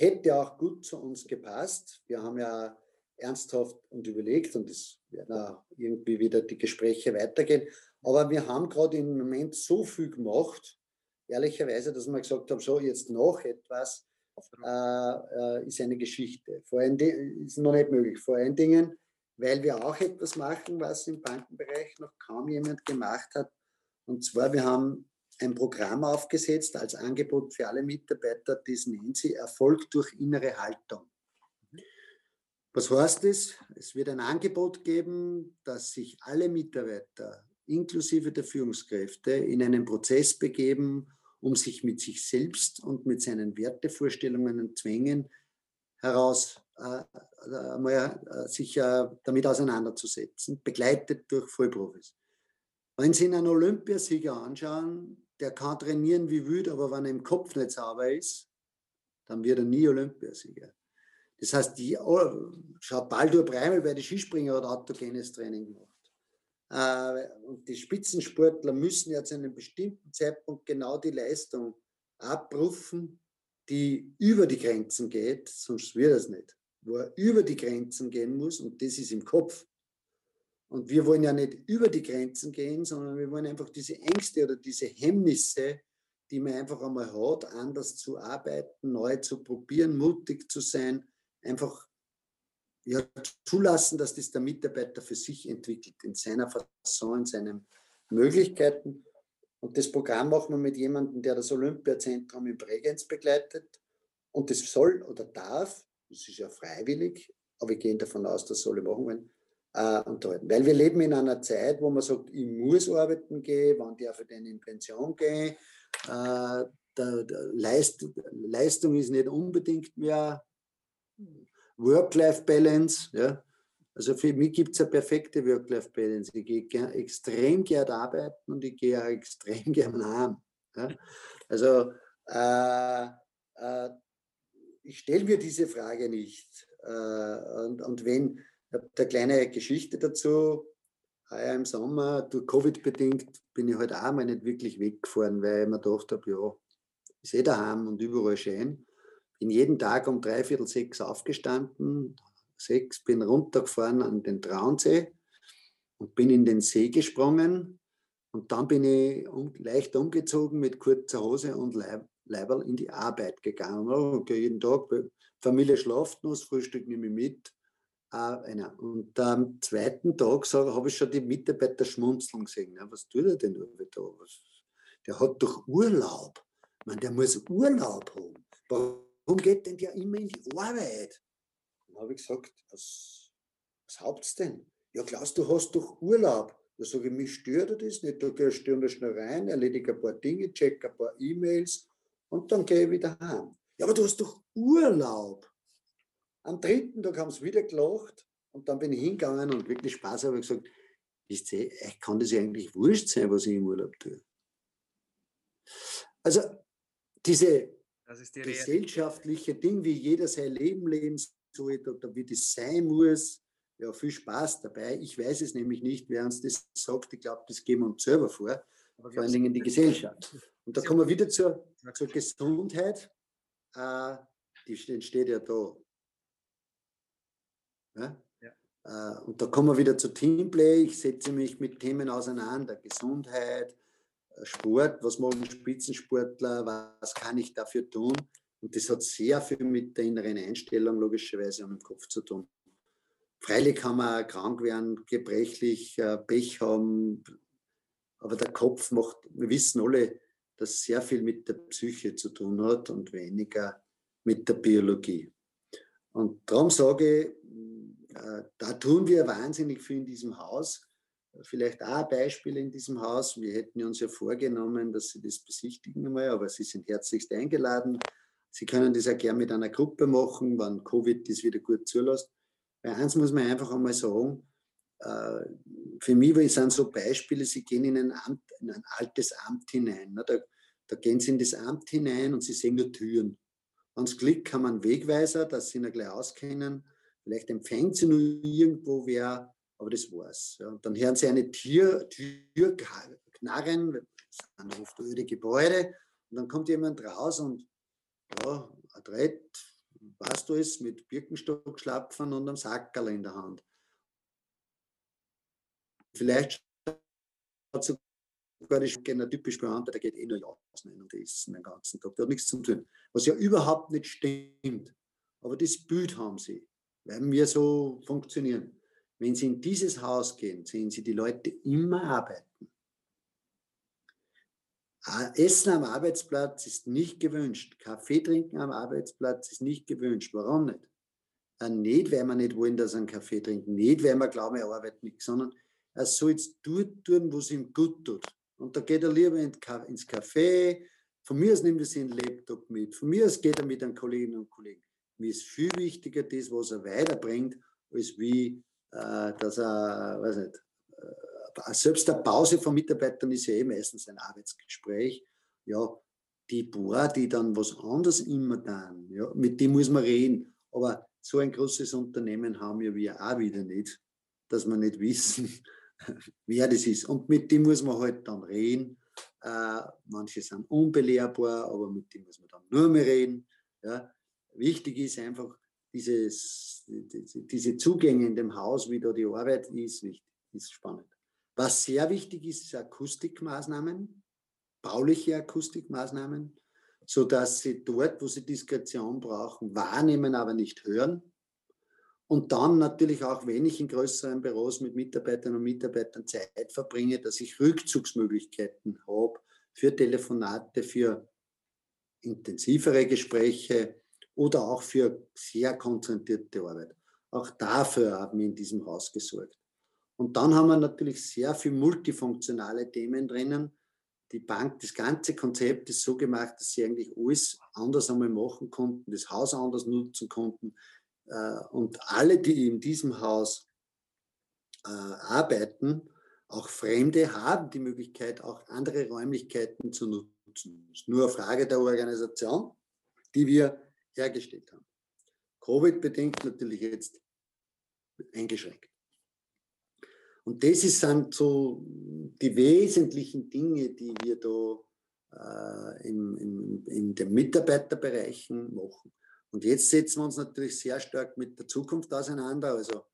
Hätte auch gut zu uns gepasst. Wir haben ja ernsthaft und überlegt und es werden auch irgendwie wieder die Gespräche weitergehen. Aber wir haben gerade im Moment so viel gemacht, ehrlicherweise, dass wir gesagt haben, so jetzt noch etwas äh, äh, ist eine Geschichte. Vor allen Dingen ist noch nicht möglich. Vor allen Dingen, weil wir auch etwas machen, was im Bankenbereich noch kaum jemand gemacht hat. Und zwar, wir haben ein Programm aufgesetzt als Angebot für alle Mitarbeiter, das nennt sie Erfolg durch innere Haltung. Was heißt es? Es wird ein Angebot geben, dass sich alle Mitarbeiter inklusive der Führungskräfte in einen Prozess begeben, um sich mit sich selbst und mit seinen Wertevorstellungen und Zwängen heraus äh, äh, mal, äh, sich äh, damit auseinanderzusetzen, begleitet durch Vollprofis. Wenn Sie einen Olympiasieger anschauen, der kann trainieren wie wild, aber wenn er im Kopf nicht sauber ist, dann wird er nie Olympiasieger. Das heißt, die, oh, schau, Baldur Breimel bei den Skispringer hat autogenes Training gemacht. Äh, und die Spitzensportler müssen ja zu einem bestimmten Zeitpunkt genau die Leistung abrufen, die über die Grenzen geht, sonst wird es nicht. Wo er über die Grenzen gehen muss, und das ist im Kopf. Und wir wollen ja nicht über die Grenzen gehen, sondern wir wollen einfach diese Ängste oder diese Hemmnisse, die man einfach einmal hat, anders zu arbeiten, neu zu probieren, mutig zu sein, einfach ja, zulassen, dass das der Mitarbeiter für sich entwickelt, in seiner Fasson, in seinen Möglichkeiten. Und das Programm machen wir mit jemandem, der das Olympiazentrum in Bregenz begleitet. Und das soll oder darf, das ist ja freiwillig, aber wir gehen davon aus, das soll machen wollen, äh, unterhalten. Weil wir leben in einer Zeit, wo man sagt, ich muss arbeiten gehen, wann darf ich denn in Pension gehen. Äh, der, der Leist, Leistung ist nicht unbedingt mehr Work-Life-Balance. Ja. Also für mich gibt es eine perfekte Work-Life-Balance. Ich gehe gern, extrem gern arbeiten und ich gehe auch extrem gern heim. Ja. Also äh, äh, ich stelle mir diese Frage nicht. Äh, und, und wenn, der kleine Geschichte dazu, heuer im Sommer, durch Covid bedingt, bin ich halt auch mal nicht wirklich weggefahren, weil ich mir gedacht habe, ja, ist eh daheim und überall schön bin jeden Tag um dreiviertel sechs aufgestanden, sechs, bin runtergefahren an den Traunsee und bin in den See gesprungen. Und dann bin ich um, leicht umgezogen mit kurzer Hose und Leib, Leiberl in die Arbeit gegangen. Okay, jeden Tag, Familie schlaft noch, das Frühstück nehme ich mit. Äh, und am zweiten Tag habe ich schon die Mitarbeiter schmunzeln gesehen. Ja, was tut er denn da? Der hat doch Urlaub. Meine, der muss Urlaub haben. Warum geht denn der immer in die Arbeit? Dann habe ich gesagt, was, was haupt's denn? Ja, Klaus, du hast doch Urlaub. Da sage ich, mich stört das nicht. Da gehe ich da schnell rein, erledige ein paar Dinge, check ein paar E-Mails und dann gehe ich wieder heim. Ja, aber du hast doch Urlaub. Am dritten Tag haben sie wieder gelacht und dann bin ich hingegangen und wirklich Spaß habe gesagt, wisst ihr, ich kann das ja eigentlich wurscht sein, was ich im Urlaub tue. Also diese das ist die gesellschaftliche Ding, wie jeder sein Leben leben sollte oder wie das sein muss. Ja, viel Spaß dabei. Ich weiß es nämlich nicht, wer uns das sagt. Ich glaube, das geben wir uns selber vor. vor allen Dingen die Gesellschaft. Und da kommen wir wieder zur, zur Gesundheit. Äh, die entsteht ja da. Ja? Ja. Und da kommen wir wieder zu Teamplay. Ich setze mich mit Themen auseinander, Gesundheit, Sport, was machen Spitzensportler, was kann ich dafür tun? Und das hat sehr viel mit der inneren Einstellung logischerweise und dem Kopf zu tun. Freilich kann man krank werden, gebrechlich, äh, Pech haben, aber der Kopf macht, wir wissen alle, dass sehr viel mit der Psyche zu tun hat und weniger mit der Biologie. Und darum sage ich, äh, da tun wir wahnsinnig viel in diesem Haus. Vielleicht auch ein Beispiel in diesem Haus. Wir hätten uns ja vorgenommen, dass Sie das besichtigen einmal, aber Sie sind herzlichst eingeladen. Sie können das auch gerne mit einer Gruppe machen, wenn Covid das wieder gut zulässt. Bei eins muss man einfach einmal sagen, äh, für mich sind so Beispiele, Sie gehen in ein, Amt, in ein altes Amt hinein. Ne? Da, da gehen Sie in das Amt hinein und Sie sehen nur Türen. Sie Glück haben, einen Wegweiser, dass Sie ihn gleich auskennen. Vielleicht empfängt Sie nur irgendwo wer, aber das war's. Ja. Und dann hören Sie eine Tür, Tür knarren, das sind oft öde Gebäude, und dann kommt jemand raus und ja, adrett, weißt du es, mit Birkenstock schlapfen und einem Sackerl in der Hand. Vielleicht hat sogar die ein typisch Beamter, der geht eh nur Jausen und essen den ganzen Tag, der hat nichts zu tun. Was ja überhaupt nicht stimmt. Aber das Bild haben sie, weil wir so funktionieren. Wenn Sie in dieses Haus gehen, sehen Sie die Leute immer arbeiten. Essen am Arbeitsplatz ist nicht gewünscht. Kaffee trinken am Arbeitsplatz ist nicht gewünscht. Warum nicht? Nicht, weil wir nicht wollen, dass er einen Kaffee trinken, nicht, weil wir glauben, er arbeitet nicht, sondern er soll es dort tun, wo es ihm gut tut. Und da geht er lieber ins Café. Von mir aus nimmt er seinen Laptop mit. Von mir aus geht er mit den Kolleginnen und Kollegen. Mir ist viel wichtiger das, was er weiterbringt, als wie, äh, dass er, weiß nicht, äh, selbst der Pause von Mitarbeitern ist ja eh meistens ein Arbeitsgespräch. Ja, die paar, die dann was anderes immer tun, ja, mit dem muss man reden. Aber so ein großes Unternehmen haben ja wir auch wieder nicht, dass wir nicht wissen, wer das ist. Und mit dem muss man halt dann reden. Äh, manche sind unbelehrbar, aber mit dem muss man dann nur mehr reden. Ja. Wichtig ist einfach, dieses, diese Zugänge in dem Haus, wie da die Arbeit ist, wichtig, ist spannend. Was sehr wichtig ist, ist Akustikmaßnahmen, bauliche Akustikmaßnahmen, sodass sie dort, wo sie Diskretion brauchen, wahrnehmen, aber nicht hören. Und dann natürlich auch, wenn ich in größeren Büros mit Mitarbeitern und Mitarbeitern Zeit verbringe, dass ich Rückzugsmöglichkeiten habe für Telefonate, für intensivere Gespräche oder auch für sehr konzentrierte Arbeit. Auch dafür haben wir in diesem Haus gesorgt. Und dann haben wir natürlich sehr viele multifunktionale Themen drinnen. Die Bank, das ganze Konzept ist so gemacht, dass sie eigentlich alles anders einmal machen konnten, das Haus anders nutzen konnten, äh, und alle, die in diesem Haus äh, arbeiten, auch Fremde, haben die Möglichkeit, auch andere Räumlichkeiten zu nutzen. Das ist nur eine Frage der Organisation, die wir hergestellt haben. Covid-bedingt natürlich jetzt eingeschränkt. Und das sind so die wesentlichen Dinge, die wir da äh, in, in, in den Mitarbeiterbereichen machen. Und jetzt setzen wir uns natürlich sehr stark mit der Zukunft auseinander. Also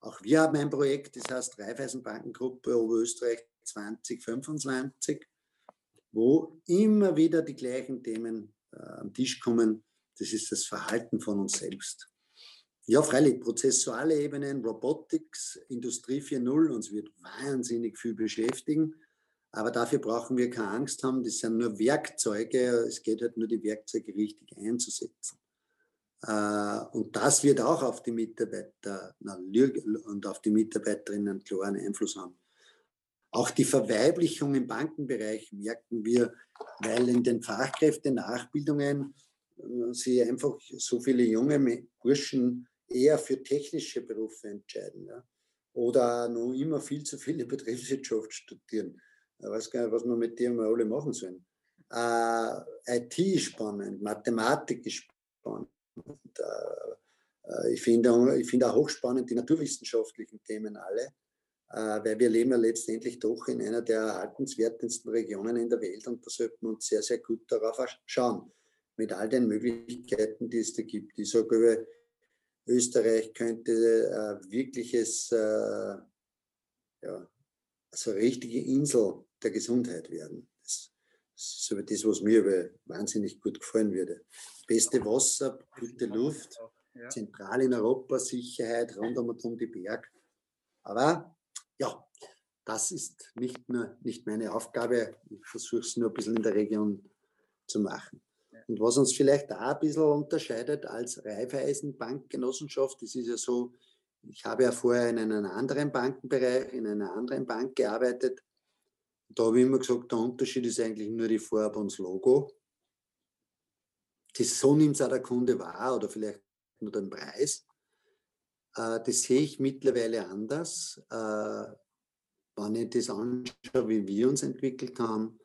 auch wir haben ein Projekt, das heißt Raiffeisenbankengruppe Oberösterreich 2025, wo immer wieder die gleichen Themen äh, am Tisch kommen. Das ist das Verhalten von uns selbst. Ja, freilich, prozessuale Ebenen, Robotics, Industrie 4.0, uns wird wahnsinnig viel beschäftigen. Aber dafür brauchen wir keine Angst haben. Das sind nur Werkzeuge. Es geht halt nur, die Werkzeuge richtig einzusetzen. Äh, und das wird auch auf die Mitarbeiter und auf die Mitarbeiterinnen einen klaren Einfluss haben. Auch die Verweiblichung im Bankenbereich merken wir, weil in den Fachkräfte-Nachbildungen sie einfach so viele junge Burschen eher für technische Berufe entscheiden. Ja. Oder noch immer viel zu viele Betriebswirtschaft studieren. Ich weiß gar nicht, was wir mit dem alle machen sollen. Äh, IT ist spannend, Mathematik ist spannend. Und, äh, ich finde ich find auch hochspannend die naturwissenschaftlichen Themen alle, äh, weil wir leben ja letztendlich doch in einer der erhaltenswertesten Regionen in der Welt und da sollten wir uns sehr, sehr gut darauf schauen, mit all den Möglichkeiten, die es da gibt. Ich sage, Österreich könnte äh, wirkliches, äh, ja, also eine richtige Insel der Gesundheit werden. Das, ist aber das, was mir aber wahnsinnig gut gefallen würde. Beste Wasser, gute Luft, zentral in Europa, Sicherheit rund um die Berg. Aber ja, das ist nicht nur nicht meine Aufgabe. Ich versuche es nur ein bisschen in der Region zu machen. Und was uns vielleicht da ein bisschen unterscheidet als Raiffeisenbankgenossenschaft, das ist ja so, ich habe ja vorher in einem anderen Bankenbereich, in einer anderen Bank gearbeitet. Da habe ich immer gesagt, der Unterschied ist eigentlich nur die Farbe und das Logo. Das, so nimmt es auch der Kunde wahr oder vielleicht nur den Preis. Äh, das sehe ich mittlerweile anders. Äh, wenn ich das anschaue, wie wir uns entwickelt haben,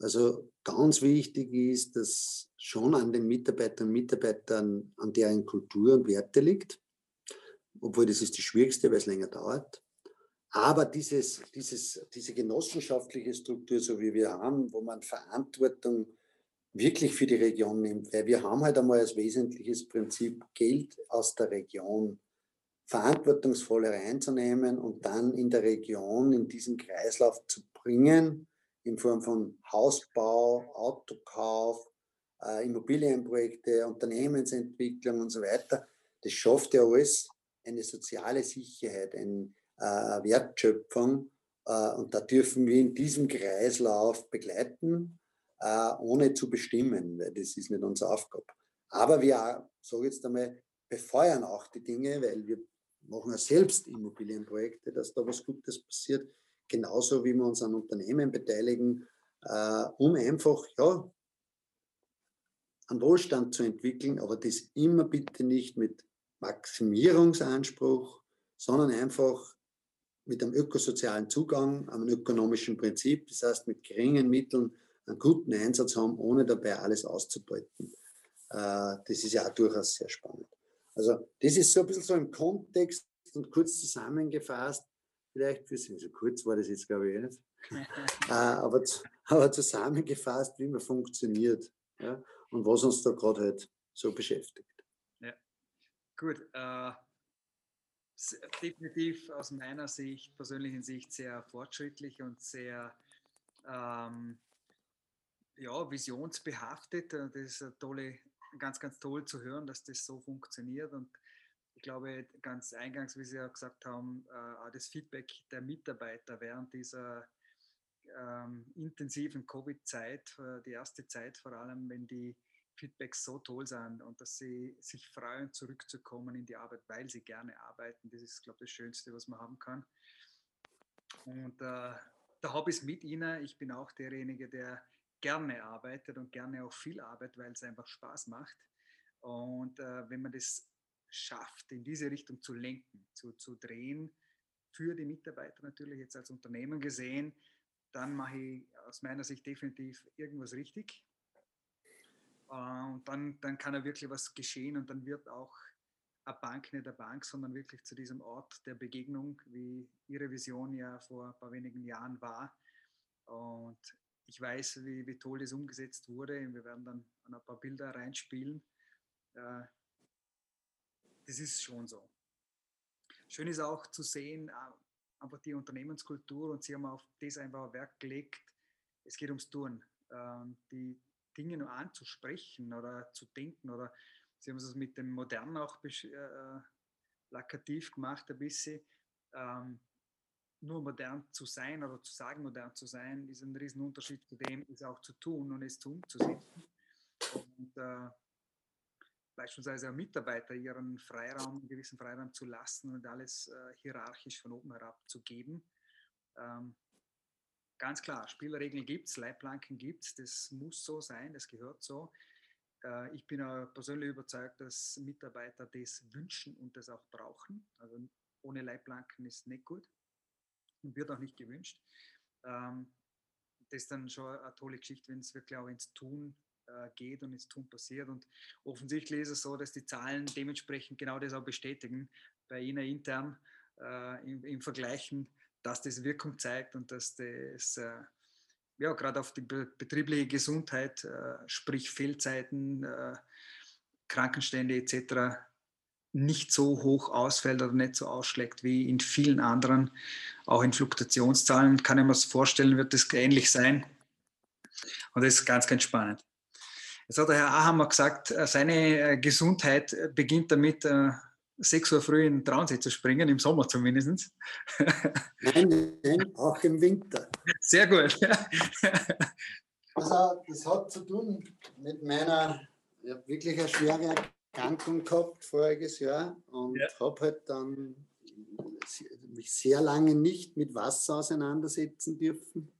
also ganz wichtig ist, dass schon an den Mitarbeiterinnen und Mitarbeitern, an deren Kultur und Werte liegt, obwohl das ist die schwierigste, weil es länger dauert. Aber dieses, dieses, diese genossenschaftliche Struktur, so wie wir haben, wo man Verantwortung wirklich für die Region nimmt, weil wir haben halt einmal als wesentliches Prinzip Geld aus der Region verantwortungsvoll reinzunehmen und dann in der Region in diesen Kreislauf zu bringen, in Form von Hausbau, Autokauf, äh, Immobilienprojekte, Unternehmensentwicklung und so weiter. Das schafft ja alles eine soziale Sicherheit, eine äh, Wertschöpfung. Äh, und da dürfen wir in diesem Kreislauf begleiten, äh, ohne zu bestimmen, weil das ist nicht unsere Aufgabe. Aber wir, sage jetzt einmal, befeuern auch die Dinge, weil wir machen ja selbst Immobilienprojekte, dass da was Gutes passiert, genauso wie wir uns an Unternehmen beteiligen, äh, um einfach ja, einen Wohlstand zu entwickeln, aber das immer bitte nicht mit Maximierungsanspruch, sondern einfach mit einem ökosozialen Zugang, einem ökonomischen Prinzip, das heißt mit geringen Mitteln einen guten Einsatz haben, ohne dabei alles auszubeuten. Äh, das ist ja auch durchaus sehr spannend. Also das ist so ein bisschen so im Kontext und kurz zusammengefasst, vielleicht für Sie, so kurz war das jetzt glaube ich nicht, äh, aber, aber zusammengefasst, wie man funktioniert ja, und was uns da gerade halt so beschäftigt. Ja, gut. Äh, definitiv aus meiner Sicht, persönlichen Sicht, sehr fortschrittlich und sehr ähm, ja, visionsbehaftet. Das ist eine tolle ganz, ganz toll zu hören, dass das so funktioniert. Und glaube, ganz eingangs, wie Sie ja gesagt haben, äh, das Feedback der Mitarbeiter während dieser ähm, intensiven Covid-Zeit, äh, die erste Zeit vor allem, wenn die Feedbacks so toll sind und dass sie sich freuen, zurückzukommen in die Arbeit, weil sie gerne arbeiten. Das ist, glaube ich, das Schönste, was man haben kann. Und äh, da habe ich es mit Ihnen. Ich bin auch derjenige, der gerne arbeitet und gerne auch viel arbeitet, weil es einfach Spaß macht. Und äh, wenn man das schafft, in diese Richtung zu lenken, zu, zu drehen, für die Mitarbeiter natürlich jetzt als Unternehmen gesehen, dann mache ich aus meiner Sicht definitiv irgendwas richtig. Äh, und dann, dann kann ja wirklich was geschehen und dann wird auch eine Bank nicht eine Bank, sondern wirklich zu diesem Ort der Begegnung, wie Ihre Vision ja vor ein paar wenigen Jahren war. Und ich weiß, wie, wie toll das umgesetzt wurde. Wir werden dann ein paar Bilder reinspielen. Das ist schon so. Schön ist auch zu sehen, äh, einfach die Unternehmenskultur und Sie haben auf das einfach Werk gelegt. Es geht ums Tun, ähm, die Dinge nur anzusprechen oder zu denken oder Sie haben es mit dem Modernen auch äh, plakativ gemacht ein bisschen. Ähm, nur modern zu sein oder zu sagen, modern zu sein, ist ein Riesenunterschied zu dem, es auch zu tun und es zu umzusetzen. Und äh, beispielsweise auch Mitarbeiter ihren Freiraum, einen gewissen Freiraum zu lassen und alles äh, hierarchisch von oben herab zu geben. Ähm, ganz klar, Spielregeln gibt es, Leitplanken gibt es, das muss so sein, das gehört so. Äh, ich bin persönlich überzeugt, dass Mitarbeiter das wünschen und das auch brauchen. Also ohne Leitplanken ist nicht gut und wird auch nicht gewünscht. Ähm, das ist dann schon eine tolle Geschichte, wenn es wirklich auch ins Tun äh, geht und ins Tun passiert. Und offensichtlich ist es so, dass die Zahlen dementsprechend genau das auch bestätigen, bei Ihnen intern äh, im, im, Vergleichen, dass das Wirkung zeigt und dass das äh, ja, gerade auf die betriebliche Gesundheit, äh, sprich Fehlzeiten, Krankenstände etc., nicht so hoch ausfällt oder nicht so ausschlägt wie in vielen anderen, auch in Fluktuationszahlen. Kann ich mir vorstellen, wird das ähnlich sein. Und das ist ganz, ganz spannend. Jetzt hat der Herr Ahammer gesagt, äh, seine äh, Gesundheit äh, beginnt damit, 6 Uhr früh in den Traunsee zu springen, im Sommer zumindest. Nein, nein, auch im Winter. Sehr gut. Also, das hat zu tun mit meiner, ich habe wirklich eine schwere Erkrankung gehabt voriges Jahr und ja. habe halt dann mich sehr lange nicht mit Wasser auseinandersetzen dürfen.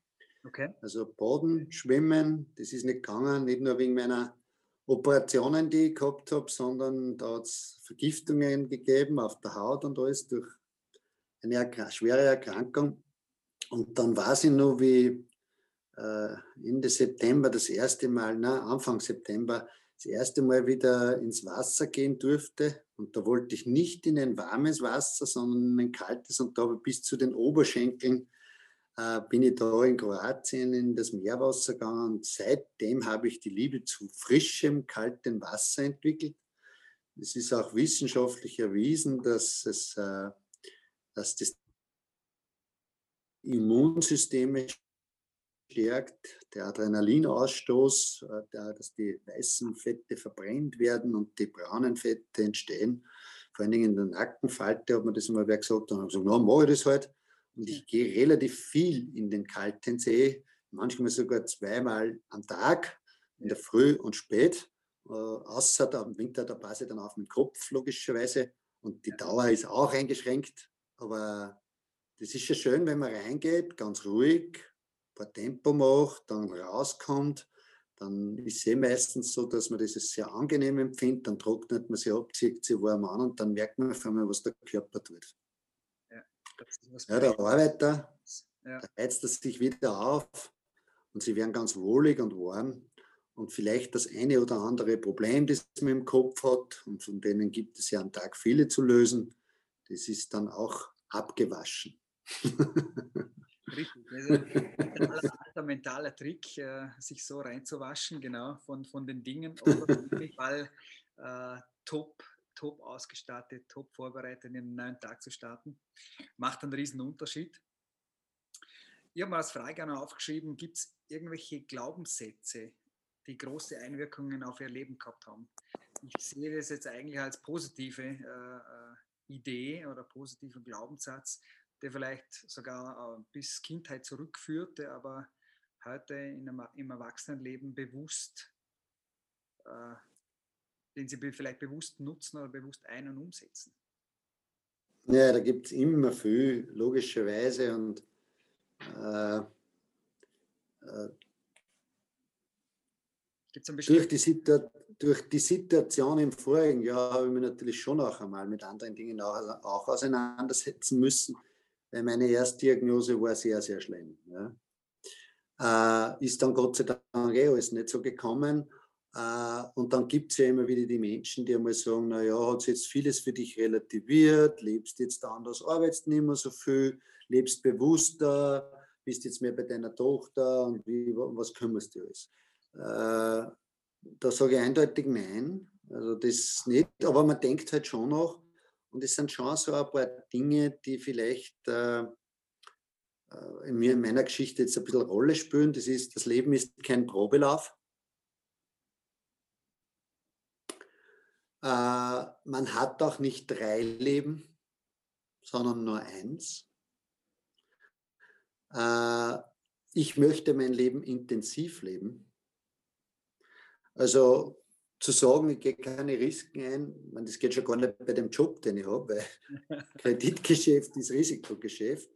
Okay. Also Baden, Schwimmen, das ist nicht gegangen, nicht nur wegen meiner Operationen, die ich gehabt habe, sondern da hat es Vergiftungen gegeben auf der Haut und alles durch eine Erkrank schwere Erkrankung. Und dann weiß ich noch, wie äh, Ende September das erste Mal, na, Anfang September, das erste Mal wieder ins Wasser gehen durfte. Und da wollte ich nicht in ein warmes Wasser, sondern in ein kaltes. Und da habe ich bis zu den Oberschenkeln äh, bin ich da in Kroatien in das Meerwasser gegangen. Und seitdem habe ich die Liebe zu frischem, kaltem Wasser entwickelt. Es ist auch wissenschaftlich erwiesen, dass, es, äh, dass das Immunsystem stärkt, der Adrenalinausstoß, äh, dass die weißen Fette verbrennt werden und die braunen Fette entstehen. Vor allen Dingen in der Nackenfalte hat man das wer gesagt und habe gesagt, na, mache ich das halt. Und ich gehe relativ viel in den kalten See, manchmal sogar zweimal am Tag, in der Früh und spät. Äh, außer da, im Winter, da passe ich dann auf den Kopf, logischerweise. Und die Dauer ist auch eingeschränkt. Aber das ist schon schön, wenn man reingeht, ganz ruhig, ein paar Tempo macht, dann rauskommt. Dann ist es eh meistens so, dass man das sehr angenehm empfindet. Dann trocknet man sich ab, zieht sich warm an und dann merkt man auf einmal, was der Körper tut. Ja, der Arbeiter, ja. da heizt es sich wieder auf und sie werden ganz wohlig und warm. Und vielleicht das eine oder andere Problem, das man im Kopf hat, und von denen gibt es ja am Tag viele zu lösen, das ist dann auch abgewaschen. Richtig, das ist ein alter mentaler Trick, äh, sich so reinzuwaschen, genau, von, von den Dingen, weil äh, top top ausgestattet, top vorbereitet, in einen neuen Tag zu starten. Macht einen riesen Unterschied. Ich habe mal als Frage aufgeschrieben, gibt es irgendwelche Glaubenssätze, die große Einwirkungen auf Ihr Leben gehabt haben? Ich sehe das jetzt eigentlich als positive äh, äh Idee oder positiven Glaubenssatz, der vielleicht sogar äh, bis Kindheit zurückführt, der aber heute in einem, im Erwachsenenleben bewusst äh, den Sie vielleicht bewusst nutzen oder bewusst ein- und umsetzen? Ja, da gibt es immer viel, logischerweise. Und äh, äh, durch, die durch, die Situation im vorigen Jahr habe ich mich natürlich schon auch einmal mit anderen Dingen auch, auch auseinandersetzen müssen, weil meine Erstdiagnose war sehr, sehr schlimm. Ja. Äh, ist dann Gott sei Dank eh alles nicht so gekommen. Äh, und dann gibt es ja immer wieder die Menschen, die einmal sagen, naja, hat es jetzt vieles für dich relativiert, lebst jetzt anders, arbeitest nicht mehr so viel, lebst bewusster, bist jetzt mehr bei deiner Tochter und wie, was kümmerst du alles? Äh, da sage ich eindeutig nein, also das nicht, aber man denkt halt schon noch und es sind schon so ein paar Dinge, die vielleicht äh, in, meiner Geschichte jetzt ein bisschen Rolle spielen. Das ist, das Leben ist kein Probelauf. Man hat auch nicht drei Leben, sondern nur eins. Äh, ich möchte mein Leben intensiv leben. Also zu sagen, ich gehe keine Risiken ein, meine, das geht schon gar nicht bei dem Job, den ich habe, weil Kreditgeschäft ist Risikogeschäft.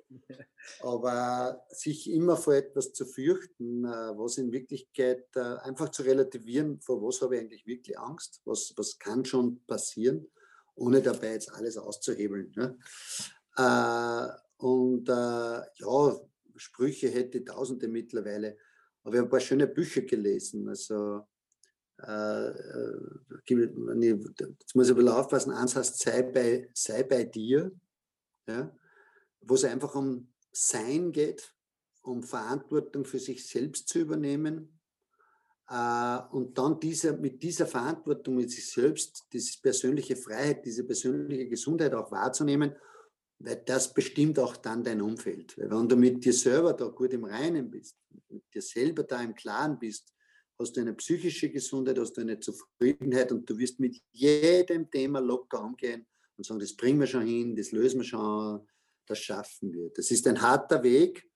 Aber sich immer vor etwas zu fürchten, äh, was in Wirklichkeit äh, einfach zu relativieren, vor was habe ich eigentlich wirklich Angst, was, was kann schon passieren, ohne dabei jetzt alles auszuhebeln. Ne? Und ja, Sprüche hätte Tausende mittlerweile, aber ich habe ein paar schöne Bücher gelesen. Also äh, jetzt muss ich ein bisschen aufpassen, eins heißt, sei bei, sei bei dir, ja, wo es einfach um Sein geht, um Verantwortung für sich selbst zu übernehmen, Äh, und dann dieser, mit dieser Verantwortung mit sich selbst, diese persönliche Freiheit, diese persönliche Gesundheit auch wahrzunehmen, weil das bestimmt auch dann dein Umfeld. Weil wenn du mit dir selber da gut im Reinen bist, mit dir selber da im Klaren bist, hast du eine psychische Gesundheit, hast du eine Zufriedenheit und du wirst mit jedem Thema locker umgehen und sagen, das bringen wir schon hin, das lösen wir schon, das schaffen wir. Das ist ein harter Weg,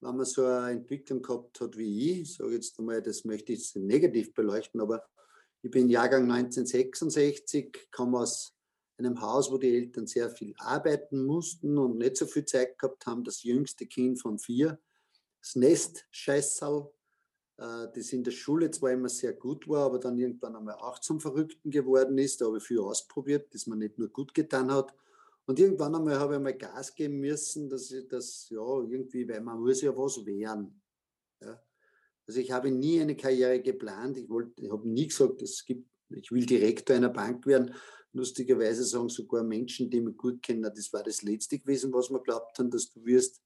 wenn man so eine Entwicklung gehabt hat wie ich. Sage jetzt einmal, das möchte ich negativ beleuchten, aber ich bin Jahrgang 1966, komme aus einem Haus, wo die Eltern sehr viel arbeiten mussten und nicht so viel Zeit gehabt haben. Das jüngste Kind von vier, das Nest Scheißal, äh, das in der Schule zwar immer sehr gut war, aber dann irgendwann einmal auch zum Verrückten geworden ist. Da habe ich viel ausprobiert, das mir nicht nur gut getan hat. Und irgendwann einmal habe ich mal Gas geben müssen, dass ich das, ja, irgendwie, weil man muss ja was wehren. Ja. Also ich habe nie eine Karriere geplant. Ich, wollte, ich habe nie gesagt, es gibt, ich will Direktor einer Bank werden. Lustigerweise sagen sogar Menschen, die mich gut kennen, das war das Letzte gewesen, was wir glaubt haben, dass du wirst.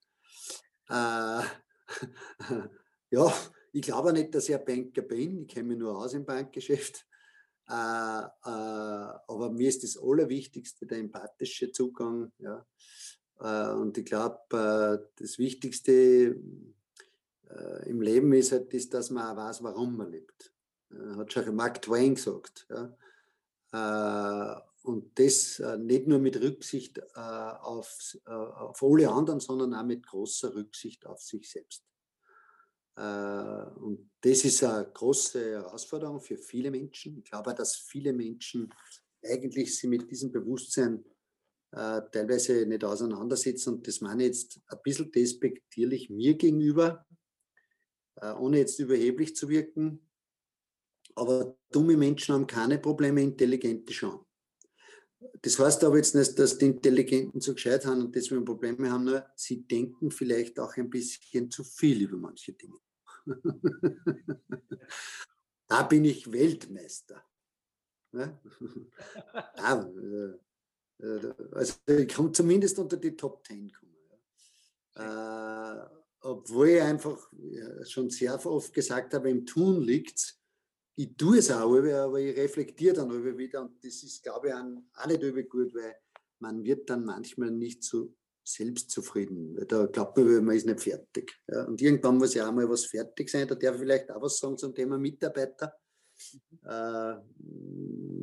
Äh, ja, ich glaube nicht, dass ich ein Banker bin. Ich kenne mich nur aus im Bankgeschäft. Äh, äh, aber mir ist das Allerwichtigste der empathische Zugang. Ja. Äh, und ich glaube, das Wichtigste im Leben ist halt, ist, dass man auch weiß, warum man lebt. hat schon Mark Twain gesagt. Ja. und das nicht nur mit Rücksicht auf, auf alle anderen, sondern auch mit großer Rücksicht auf sich selbst. Äh, und das ist eine große Herausforderung für viele Menschen. Ich glaube, dass viele Menschen eigentlich sich mit diesem Bewusstsein äh, teilweise nicht auseinandersetzen. Und das meine ich jetzt ein bisschen despektierlich mir gegenüber, äh, ohne jetzt überheblich zu wirken. Aber dumme Menschen haben keine Probleme, intelligente schon. Das heißt aber jetzt nicht, dass die Intelligenten so gescheit haben und deswegen Probleme haben, nur sie denken vielleicht auch ein bisschen zu viel über manche Dinge. da bin ich Weltmeister. Ja? Äh, äh, also ich kann zumindest unter die Top Ten kommen. Ja. Äh, obwohl ich einfach schon sehr oft gesagt habe, im Tun liegt es. Ich tue es auch, aber ich reflektiere dann wieder und das ist, glaube ich, auch nicht über gut, weil man wird dann manchmal nicht so selbstzufrieden. Da glaubt man, man ist nicht fertig. Ja, und irgendwann muss ja auch mal was fertig sein. Da darf ich vielleicht auch was sagen zum Thema Mitarbeiter. Äh,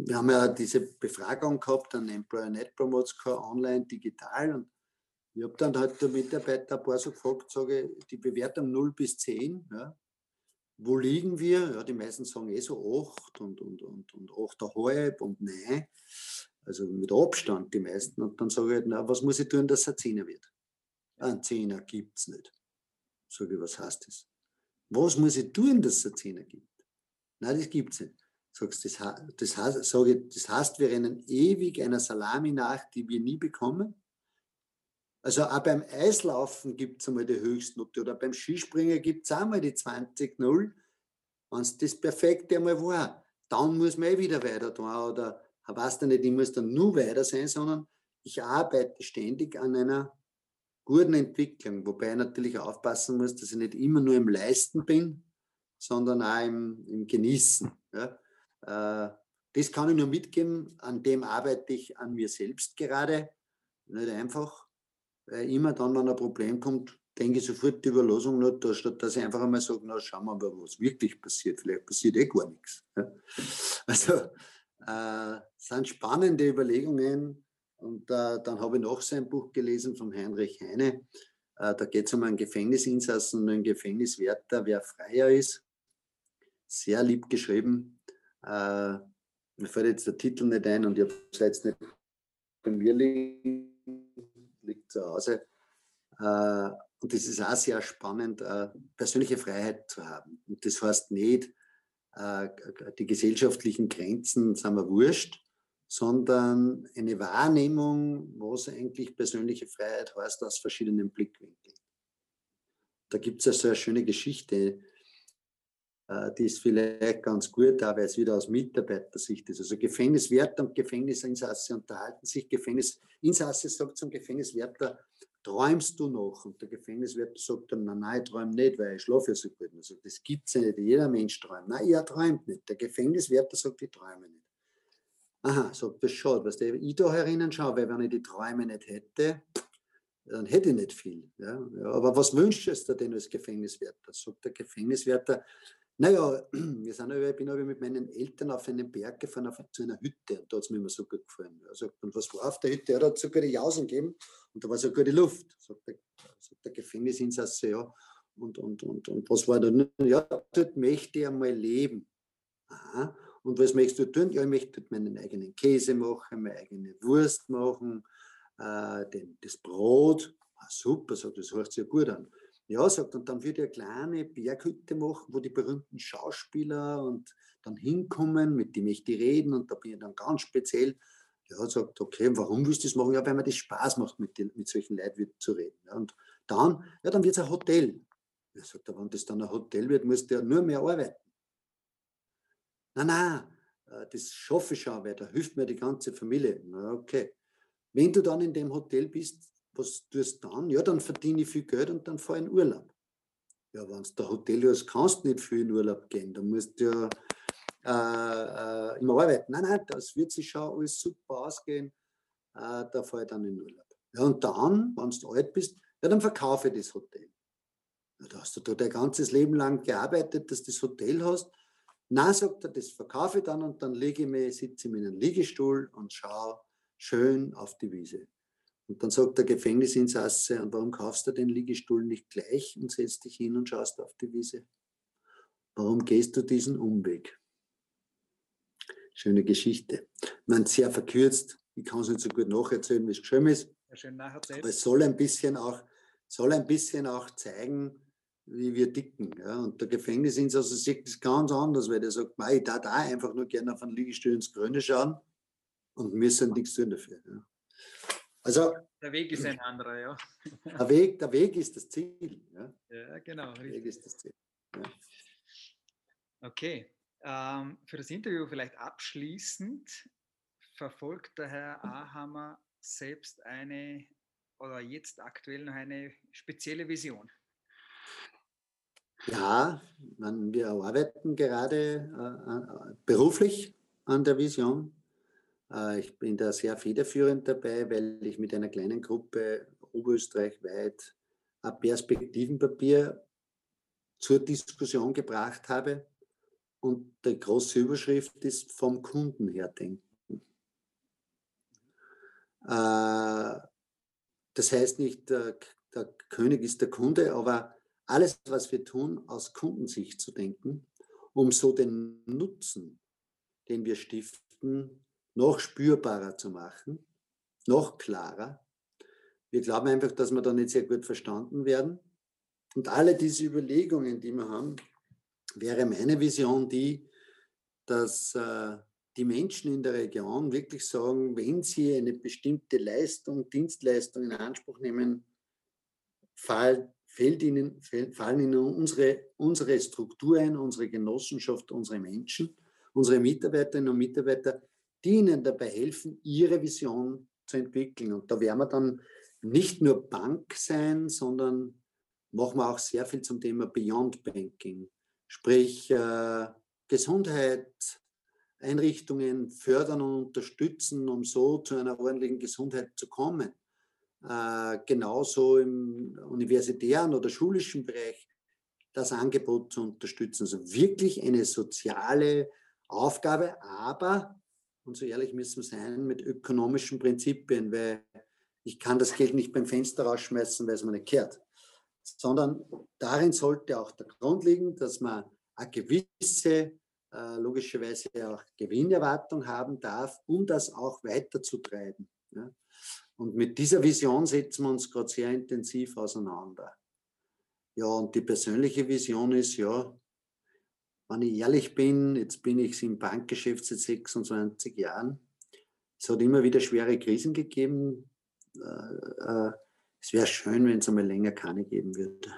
wir haben ja diese Befragung gehabt, an Employer Net Promotes online, digital. Und ich habe dann halt der Mitarbeiter ein paar so gefragt, sage die Bewertung 0 bis 10. Ja, wo liegen wir? Ja, die meisten sagen eh so 8 und, und, und, und 8,5 und nein also mit Abstand die meisten. Und dann sage ich halt, na, was muss ich tun, dass es ein Zehner wird? Ein Zehner gibt es nicht. Sage ich, was heißt das? Was muss ich tun, dass es ein Zehner gibt? Nein, das gibt es nicht. Sagst, das, das, heißt, sage ich, das heißt, wir rennen ewig einer Salami nach, die wir nie bekommen. Also auch beim Eislaufen gibt es einmal die Höchstnote oder beim Skispringen gibt es einmal die 20-0. Wenn es das Perfekte einmal war, dann muss man eh wieder weiter tun. Oder weißt du nicht, ich muss dann nur weiter sein, sondern ich arbeite ständig an einer guten Entwicklung, wobei ich natürlich aufpassen muss, dass ich nicht immer nur im Leisten bin, sondern auch im, im Genießen. Ja. Äh, das kann ich nur mitgeben, an dem arbeite ich an mir selbst gerade, nicht einfach, weil immer dann, wenn ein Problem kommt, denke ich sofort die Überlosung nur, da, statt dass ich einfach einmal sage, na schauen wir mal, was wirklich passiert. Vielleicht passiert eh gar nichts. Also äh, sind spannende Überlegungen. Und äh, dann habe ich noch sein Buch gelesen von Heinrich Heine. Äh, da geht es um einen Gefängnisinsassen und einen Gefängniswärter, wer freier ist. Sehr lieb geschrieben. Äh, mir fällt jetzt der Titel nicht ein und ich habe es jetzt nicht bei mir liegen, liegt zu Hause. Äh, und das ist auch sehr spannend, äh, persönliche Freiheit zu haben. Und das heißt nicht, äh, die gesellschaftlichen Grenzen sind wir wurscht, sondern eine Wahrnehmung, was eigentlich persönliche Freiheit heißt, aus verschiedenen Blickwinkeln. Da gibt es ja so eine schöne Geschichte, die ist vielleicht ganz gut, weil es wieder aus Mitarbeitersicht ist. Also Gefängniswärter und Gefängnisinsasse unterhalten sich. Gefängnisinsasse sagt zum Gefängniswärter, träumst du noch? Und der Gefängniswärter sagt dann, nein, nein, ich träume nicht, weil ich schlafe ja so gut. Sagt, das gibt es ja nicht, jeder Mensch träumt. Nein, er träumt nicht. Der Gefängniswärter sagt, ich träume nicht. Aha, sagt das schade, was ich da herinnen schaue, weil wenn ich die Träume nicht hätte, dann hätte ich nicht viel. Ja aber was wünschst du denn als Gefängniswärter? Sagt der Gefängniswärter, naja, wir sind ich bin aber mit meinen Eltern auf einen Berg gefahren, auf, zu einer Hütte und da hat es mir immer so gut gefallen. Sagt, und was war auf der Hütte? Er hat so gute Jausen gegeben und da war so gute Luft. Sagt der, sagt der Gefängnisinsasse, ja. Und, und, und, und was war da? Ja, dort möchte ich einmal leben. Aha. Und was möchtest du tun? Ja, ich möchte meinen eigenen Käse machen, meine eigene Wurst machen, äh, den, das Brot. Ah, super, sagt das hört sich ja gut an. Ja, sagt, und dann würde ich eine kleine Berghütte machen, wo die berühmten Schauspieler und dann hinkommen, mit dem ich die reden und da bin ich dann ganz speziell. Ja, sagt, okay, warum willst du das machen? Ja, weil mir das Spaß macht, mit, den, mit solchen Leuten zu reden. Ja, und dann, ja, dann wird es ein Hotel. Er sagt, wenn das dann ein Hotel wird, musst du ja nur mehr arbeiten. Nein, nein, äh, das schaffe ich schon, weil da hilft mir die ganze Familie. Na, okay. Wenn du dann in dem Hotel bist, was tust du dann? Ja, dann verdiene ich viel Geld und dann fahre ich in Urlaub. Ja, wenn du der Hotel hast, kannst du nicht viel in Urlaub gehen. Da musst du ja äh, äh, immer arbeiten. Nein, nein, das wird sich schon alles super ausgehen. Äh, da fahre ich dann in Urlaub. Ja, und dann, wenn du alt bist, ja, dann verkaufe ich das Hotel. Ja, da hast du da dein ganzes Leben lang gearbeitet, dass du das Hotel hast na, sagt er, das verkaufe ich dann und dann lege ich mich, sitze ich in einem Liegestuhl und schaue schön auf die Wiese. Und dann sagt der Gefängnisinsasse, und warum kaufst du den Liegestuhl nicht gleich und setzt dich hin und schaust auf die Wiese? Warum gehst du diesen Umweg? Schöne Geschichte. Man sehr verkürzt, ich kann es nicht so gut nacherzählen, wie es geschrieben ist. Ja, schön nacherzählt. Aber es soll ein bisschen auch, soll ein bisschen auch zeigen, wie wir dicken. Ja. Und der Gefängnisinsasse sieht das ganz anders, weil der sagt, ich da da einfach nur gerne auf einen Liegestuhl ins Grüne schauen und wir sind nichts tun dafür. Ja. Also, der Weg ist ein anderer, ja. Der Weg, der Weg ist das Ziel. Ja, ja genau. Der Weg ist das Ziel. Ja. Okay. Ähm, für das Interview vielleicht abschließend verfolgt der Herr Ahammer selbst eine oder jetzt aktuell noch eine spezielle Vision. Ja, wir arbeiten gerade äh, beruflich an der Vision. Äh, ich bin da sehr federführend dabei, weil ich mit einer kleinen Gruppe oberösterreichweit ein Perspektivenpapier zur Diskussion gebracht habe. Und die große Überschrift ist vom Kunden her denken. Äh, das heißt nicht, der, der König ist der Kunde, aber alles, was wir tun, aus Kundensicht zu denken, um so den Nutzen, den wir stiften, noch spürbarer zu machen, noch klarer. Wir glauben einfach, dass wir da nicht sehr gut verstanden werden. Und alle diese Überlegungen, die wir haben, wäre meine Vision die, dass äh, die Menschen in der Region wirklich sagen, wenn sie eine bestimmte Leistung, Dienstleistung in Anspruch nehmen, fall, ihnen, fallen ihnen unsere, unsere Strukturen, unsere Genossenschaft, unsere Menschen, unsere Mitarbeiterinnen und Mitarbeiter, die ihnen dabei helfen, ihre Vision zu entwickeln. Und da werden wir dann nicht nur Bank sein, sondern machen wir auch sehr viel zum Thema Beyond Banking, sprich äh, Gesundheit, Einrichtungen fördern und unterstützen, um so zu einer ordentlichen Gesundheit zu kommen äh, genauso im universitären oder schulischen Bereich das Angebot zu unterstützen. Also wirklich eine soziale Aufgabe, aber, und so ehrlich müssen wir sein, mit ökonomischen Prinzipien, weil ich kann das Geld nicht beim Fenster rausschmeißen, weil es mir nicht kehrt, sondern darin sollte auch der Grund liegen, dass man eine gewisse, äh, logischerweise auch Gewinnerwartung haben darf, um das auch weiterzutreiben. Ja. Und mit dieser Vision setzen wir uns gerade sehr intensiv auseinander. Ja, und die persönliche Vision ist, ja, wenn ich ehrlich bin, jetzt bin ich im Bankgeschäft seit 26 Jahren. Es hat immer wieder schwere Krisen gegeben. Äh, äh, es wäre schön, wenn es einmal länger keine geben würde.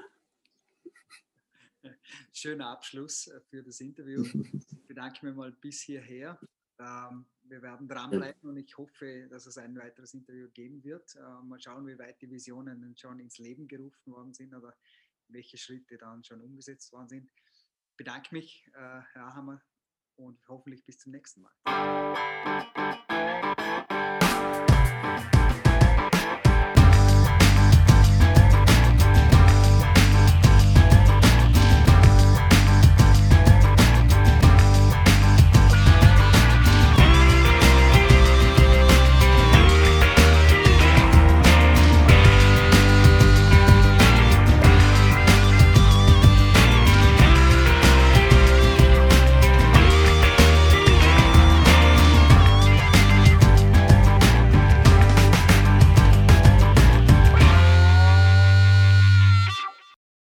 Schöner Abschluss äh, für das Interview. Ich bedanke mich mal bis hierher. Ähm, wir werden dranbleiben und ich hoffe, dass es ein weiteres Interview geben wird. Mal schauen, wie weit die Visionen schon ins Leben gerufen worden sind oder welche Schritte dann schon umgesetzt worden sind bedanke mich, äh, Herr Hammer, und hoffentlich bis zum nächsten Mal.